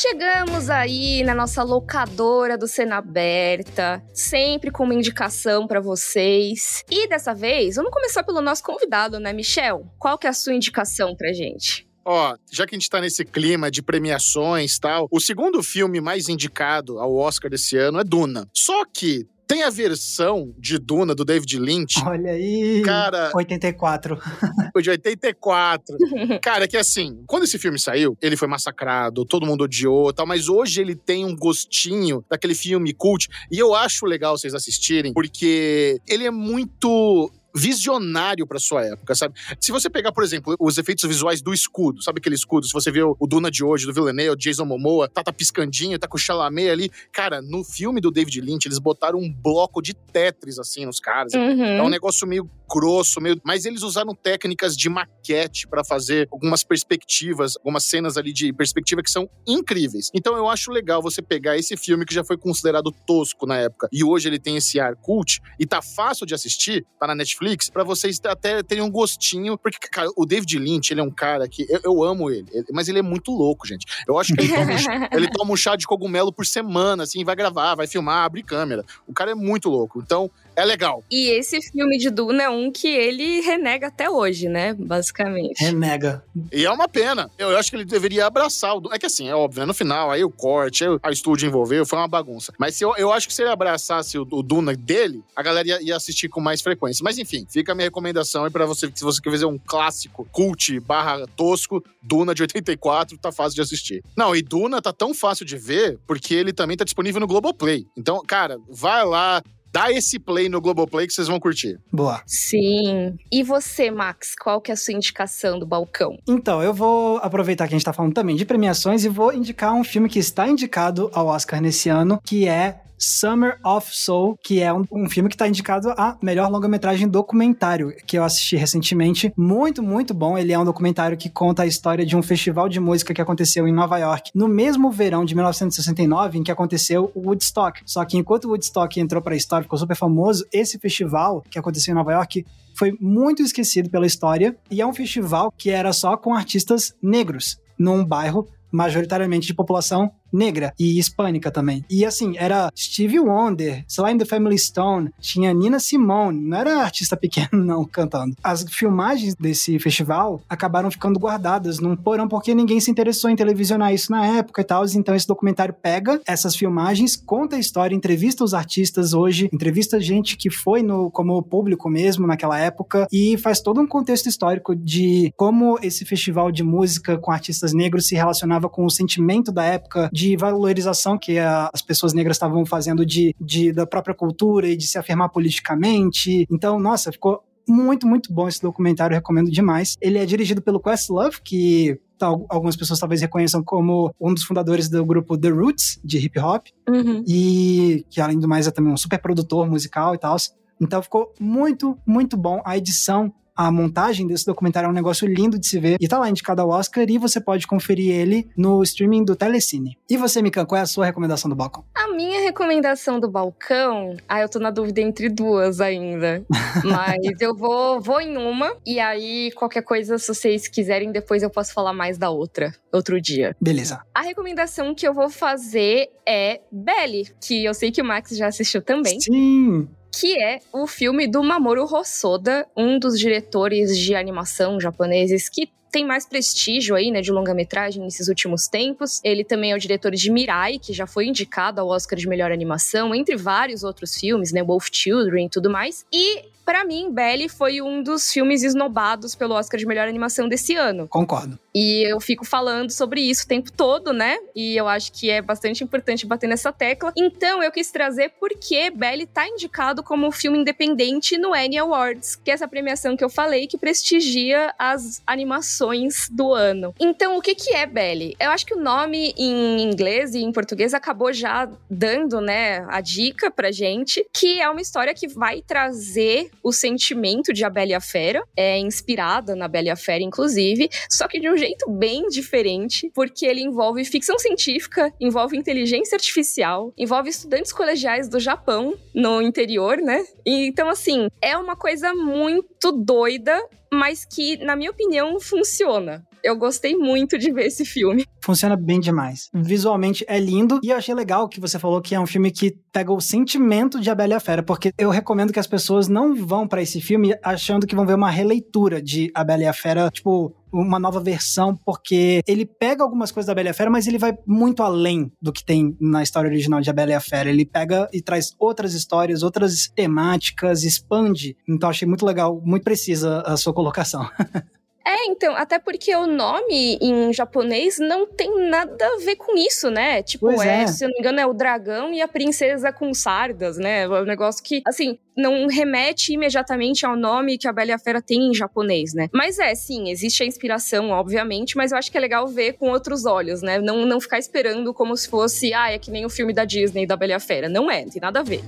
Chegamos aí na nossa locadora do Cena Aberta, sempre com uma indicação para vocês. E dessa vez, vamos começar pelo nosso convidado, né, Michel? Qual que é a sua indicação pra gente? Ó, já que a gente tá nesse clima de premiações e tal, o segundo filme mais indicado ao Oscar desse ano é Duna. Só que tem a versão de Duna do David Lynch. Olha aí. Cara. 84. Foi de 84. Cara, que assim, quando esse filme saiu, ele foi massacrado, todo mundo odiou tal, mas hoje ele tem um gostinho daquele filme cult. E eu acho legal vocês assistirem, porque ele é muito visionário para sua época, sabe? Se você pegar, por exemplo, os efeitos visuais do escudo, sabe aquele escudo? Se você vê o Duna de hoje, do Villeneuve, o Jason Momoa, tá, tá piscandinho, tá com o Chalamet ali. Cara, no filme do David Lynch, eles botaram um bloco de Tetris, assim, nos caras. Uhum. É um negócio meio grosso, meio... Mas eles usaram técnicas de maquete para fazer algumas perspectivas, algumas cenas ali de perspectiva que são incríveis. Então eu acho legal você pegar esse filme que já foi considerado tosco na época e hoje ele tem esse ar cult e tá fácil de assistir, tá na Netflix, para vocês até terem um gostinho, porque, cara, o David Lynch, ele é um cara que eu, eu amo ele, ele, mas ele é muito louco, gente. Eu acho que ele toma, um, ele toma um chá de cogumelo por semana, assim, vai gravar, vai filmar, abre câmera. O cara é muito louco. Então, é legal. E esse filme de Duna é um que ele renega até hoje, né? Basicamente. Renega. E é uma pena. Eu, eu acho que ele deveria abraçar o Duna. É que assim, é óbvio, né? No final, aí o corte, aí o estúdio envolveu, foi uma bagunça. Mas se eu, eu acho que se ele abraçasse o, o Duna dele, a galera ia, ia, assistir com mais frequência. Mas enfim, fica a minha recomendação aí pra você, se você quer fazer um clássico, cult barra tosco, Duna de 84, tá fácil de assistir. Não, e Duna tá tão fácil de ver, porque ele também tá disponível no Globoplay. Então, cara, vai lá, dá esse play no Globoplay que vocês vão curtir. Boa. Sim. E você, Max, qual que é a sua indicação do balcão? Então, eu vou aproveitar que a gente tá falando também de premiações e vou indicar um filme que está indicado ao Oscar nesse ano, que é Summer of Soul, que é um, um filme que está indicado a melhor longa-metragem documentário, que eu assisti recentemente. Muito, muito bom. Ele é um documentário que conta a história de um festival de música que aconteceu em Nova York no mesmo verão de 1969 em que aconteceu o Woodstock. Só que enquanto o Woodstock entrou para a história, ficou super famoso, esse festival que aconteceu em Nova York foi muito esquecido pela história e é um festival que era só com artistas negros num bairro majoritariamente de população negra e hispânica também. E assim, era Stevie Wonder, Sly the Family Stone, tinha Nina Simone, não era artista pequeno não cantando. As filmagens desse festival acabaram ficando guardadas num porão porque ninguém se interessou em televisionar isso na época e tal, então esse documentário pega essas filmagens, conta a história, entrevista os artistas hoje, entrevista gente que foi no como público mesmo naquela época e faz todo um contexto histórico de como esse festival de música com artistas negros se relacionava com o sentimento da época de valorização que a, as pessoas negras estavam fazendo de, de, da própria cultura e de se afirmar politicamente. Então, nossa, ficou muito, muito bom esse documentário, recomendo demais. Ele é dirigido pelo Questlove, que algumas pessoas talvez reconheçam como um dos fundadores do grupo The Roots, de hip hop, uhum. e que além do mais é também um super produtor musical e tal. Então ficou muito, muito bom. A edição a montagem desse documentário é um negócio lindo de se ver e tá lá indicado ao Oscar e você pode conferir ele no streaming do Telecine. E você, Mikan, qual é a sua recomendação do balcão? A minha recomendação do balcão, ah, eu tô na dúvida entre duas ainda, mas eu vou, vou em uma e aí qualquer coisa, se vocês quiserem, depois eu posso falar mais da outra, outro dia. Beleza. A recomendação que eu vou fazer é Belly, que eu sei que o Max já assistiu também. Sim. Que é o filme do Mamoru Hosoda, um dos diretores de animação japoneses que tem mais prestígio aí, né, de longa-metragem nesses últimos tempos. Ele também é o diretor de Mirai, que já foi indicado ao Oscar de melhor animação, entre vários outros filmes, né, Wolf Children e tudo mais. E para mim, Belly foi um dos filmes esnobados pelo Oscar de melhor animação desse ano. Concordo. E eu fico falando sobre isso o tempo todo, né? E eu acho que é bastante importante bater nessa tecla. Então, eu quis trazer porque Belly tá indicado como filme independente no Annie Awards, que é essa premiação que eu falei que prestigia as animações do ano. Então, o que que é Belly? Eu acho que o nome em inglês e em português acabou já dando, né, a dica pra gente, que é uma história que vai trazer o sentimento de A Bela e a Fera, é inspirada na Bela e a Fera, inclusive, só que de um jeito bem diferente, porque ele envolve ficção científica, envolve inteligência artificial, envolve estudantes colegiais do Japão no interior, né? Então, assim, é uma coisa muito doida, mas que, na minha opinião, funciona. Eu gostei muito de ver esse filme. Funciona bem demais. Visualmente é lindo e eu achei legal que você falou que é um filme que pega o sentimento de A Bela e a Fera, porque eu recomendo que as pessoas não vão para esse filme achando que vão ver uma releitura de A Bela e a Fera, tipo, uma nova versão, porque ele pega algumas coisas da Bela e a Fera, mas ele vai muito além do que tem na história original de A Bela e a Fera. Ele pega e traz outras histórias, outras temáticas, expande. Então achei muito legal, muito precisa a sua colocação. É, então, até porque o nome em japonês não tem nada a ver com isso, né? Tipo, é, é, se eu não me engano, é o dragão e a princesa com sardas, né? É um negócio que, assim, não remete imediatamente ao nome que a Bela e a Fera tem em japonês, né? Mas é, sim, existe a inspiração, obviamente, mas eu acho que é legal ver com outros olhos, né? Não, não ficar esperando como se fosse, ah, é que nem o filme da Disney da Bela e a Fera. Não é, não tem nada a ver.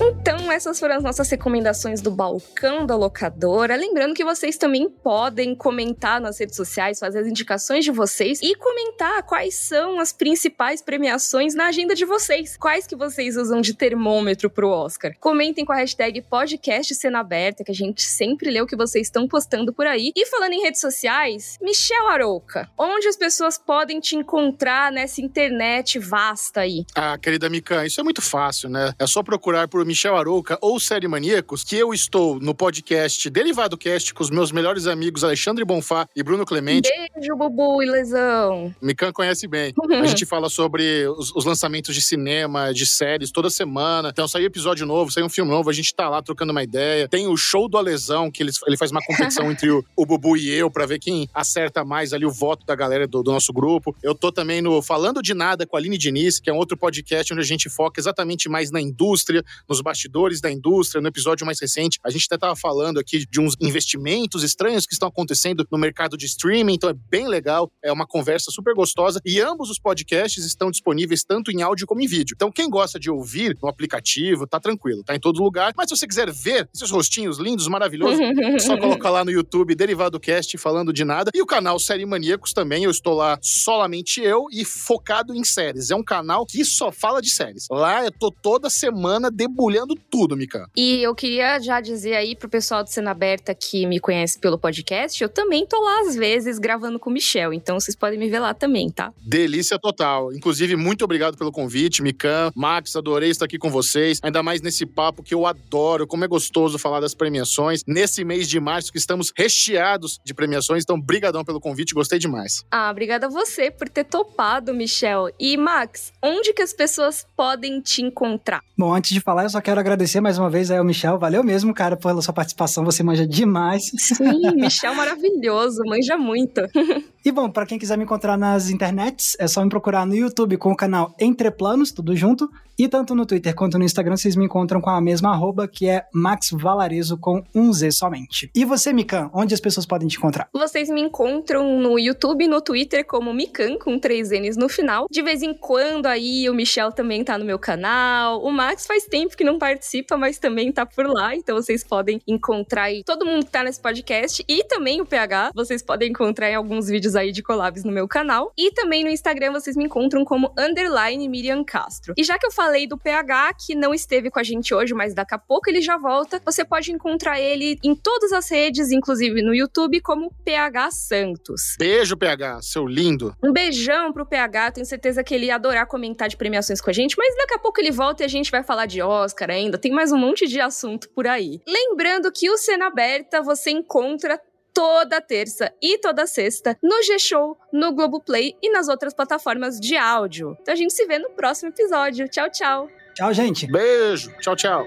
Então, essas foram as nossas recomendações do balcão da locadora. Lembrando que vocês também podem comentar nas redes sociais, fazer as indicações de vocês e comentar quais são as principais premiações na agenda de vocês. Quais que vocês usam de termômetro pro Oscar. Comentem com a hashtag podcast cena aberta, que a gente sempre lê o que vocês estão postando por aí. E falando em redes sociais, Michel Arouca, onde as pessoas podem te encontrar nessa internet vasta aí? Ah, querida Mikan, isso é muito fácil, né? É só procurar por Michel Arouca ou Série Maníacos, que eu estou no podcast Derivado Cast com os meus melhores amigos Alexandre Bonfá e Bruno Clemente. Beijo, Bubu e Lesão. Mikan conhece bem. A gente fala sobre os, os, lançamentos de cinema, de séries, toda semana. Então sai episódio novo, sai um filme novo, a gente tá lá trocando uma ideia. Tem o show do Alesão, que ele, ele faz uma competição entre o, o Bubu e eu para ver quem acerta mais ali o voto da galera do, do nosso grupo. Eu tô também no Falando de Nada com a Aline Diniz, que é um outro podcast onde a gente foca exatamente mais na indústria, nos bastidores da indústria. No episódio mais recente, a gente até estava falando aqui de uns investimentos estranhos que estão acontecendo no mercado de streaming, então é bem legal, é uma conversa super gostosa e ambos os podcasts estão disponíveis tanto em áudio como em vídeo. Então quem gosta de ouvir no aplicativo, tá tranquilo, tá em todo lugar. Mas se você quiser ver esses rostinhos lindos, maravilhosos, é só colocar lá no YouTube Derivado Cast falando de nada e o canal Série Maníacos também, eu estou lá solamente eu e focado em séries. É um canal que só fala de séries. Lá eu tô toda semana debulhando tudo, Mika. E eu queria já dizer aí pro pessoal do Cena Aberta que me conhece pelo podcast, eu também tô lá às vezes gravando com o Michel, então vocês podem me ver lá também, tá? Delícia total. Inclusive, muito obrigado pelo convite, Mikan, Max, adorei estar aqui com vocês, ainda mais nesse papo que eu adoro, como é gostoso falar das premiações, nesse mês de março que estamos recheados de premiações, então brigadão pelo convite, gostei demais. Ah, obrigada a você por ter topado, Michel. E Max, onde que as pessoas podem te encontrar? Bom, antes de falar, eu só quero agradecer mais uma vez ao Michel. Valeu mesmo, cara, pela sua participação. Você manja demais. Sim, Michel maravilhoso, manja muito. e bom, para quem quiser me encontrar nas internets, é só me procurar no YouTube com o canal Entre Planos, tudo junto. E tanto no Twitter quanto no Instagram vocês me encontram com a mesma arroba, que é Max Valarezo com um Z somente. E você, Mikan, onde as pessoas podem te encontrar? Vocês me encontram no YouTube e no Twitter como Mikan, com três N's no final. De vez em quando aí o Michel também tá no meu canal. O Max faz tempo que não participa, mas também tá por lá. Então vocês podem encontrar aí todo mundo que tá nesse podcast e também o PH. Vocês podem encontrar em alguns vídeos aí de collabs no meu canal. E também no Instagram vocês me encontram como underline Miriam Castro. E já que eu falei do PH, que não esteve com a gente hoje, mas daqui a pouco ele já volta, você pode encontrar ele em todas as redes, inclusive no YouTube, como PH Santos. Beijo, PH, seu lindo. Um beijão pro PH, tenho certeza que ele ia adorar comentar de premiações com a gente, mas daqui a pouco ele volta e a gente vai falar de Oscar ainda, tem mais um monte de assunto por aí. Lembrando que o Cena Aberta você encontra toda terça e toda sexta no G-Show, no Globoplay e nas outras plataformas de áudio. Então a gente se vê no próximo episódio. Tchau, tchau. Tchau, gente. Beijo. Tchau, tchau.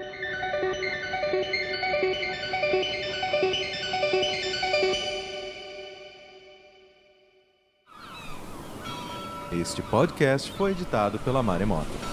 Este podcast foi editado pela Maremoto.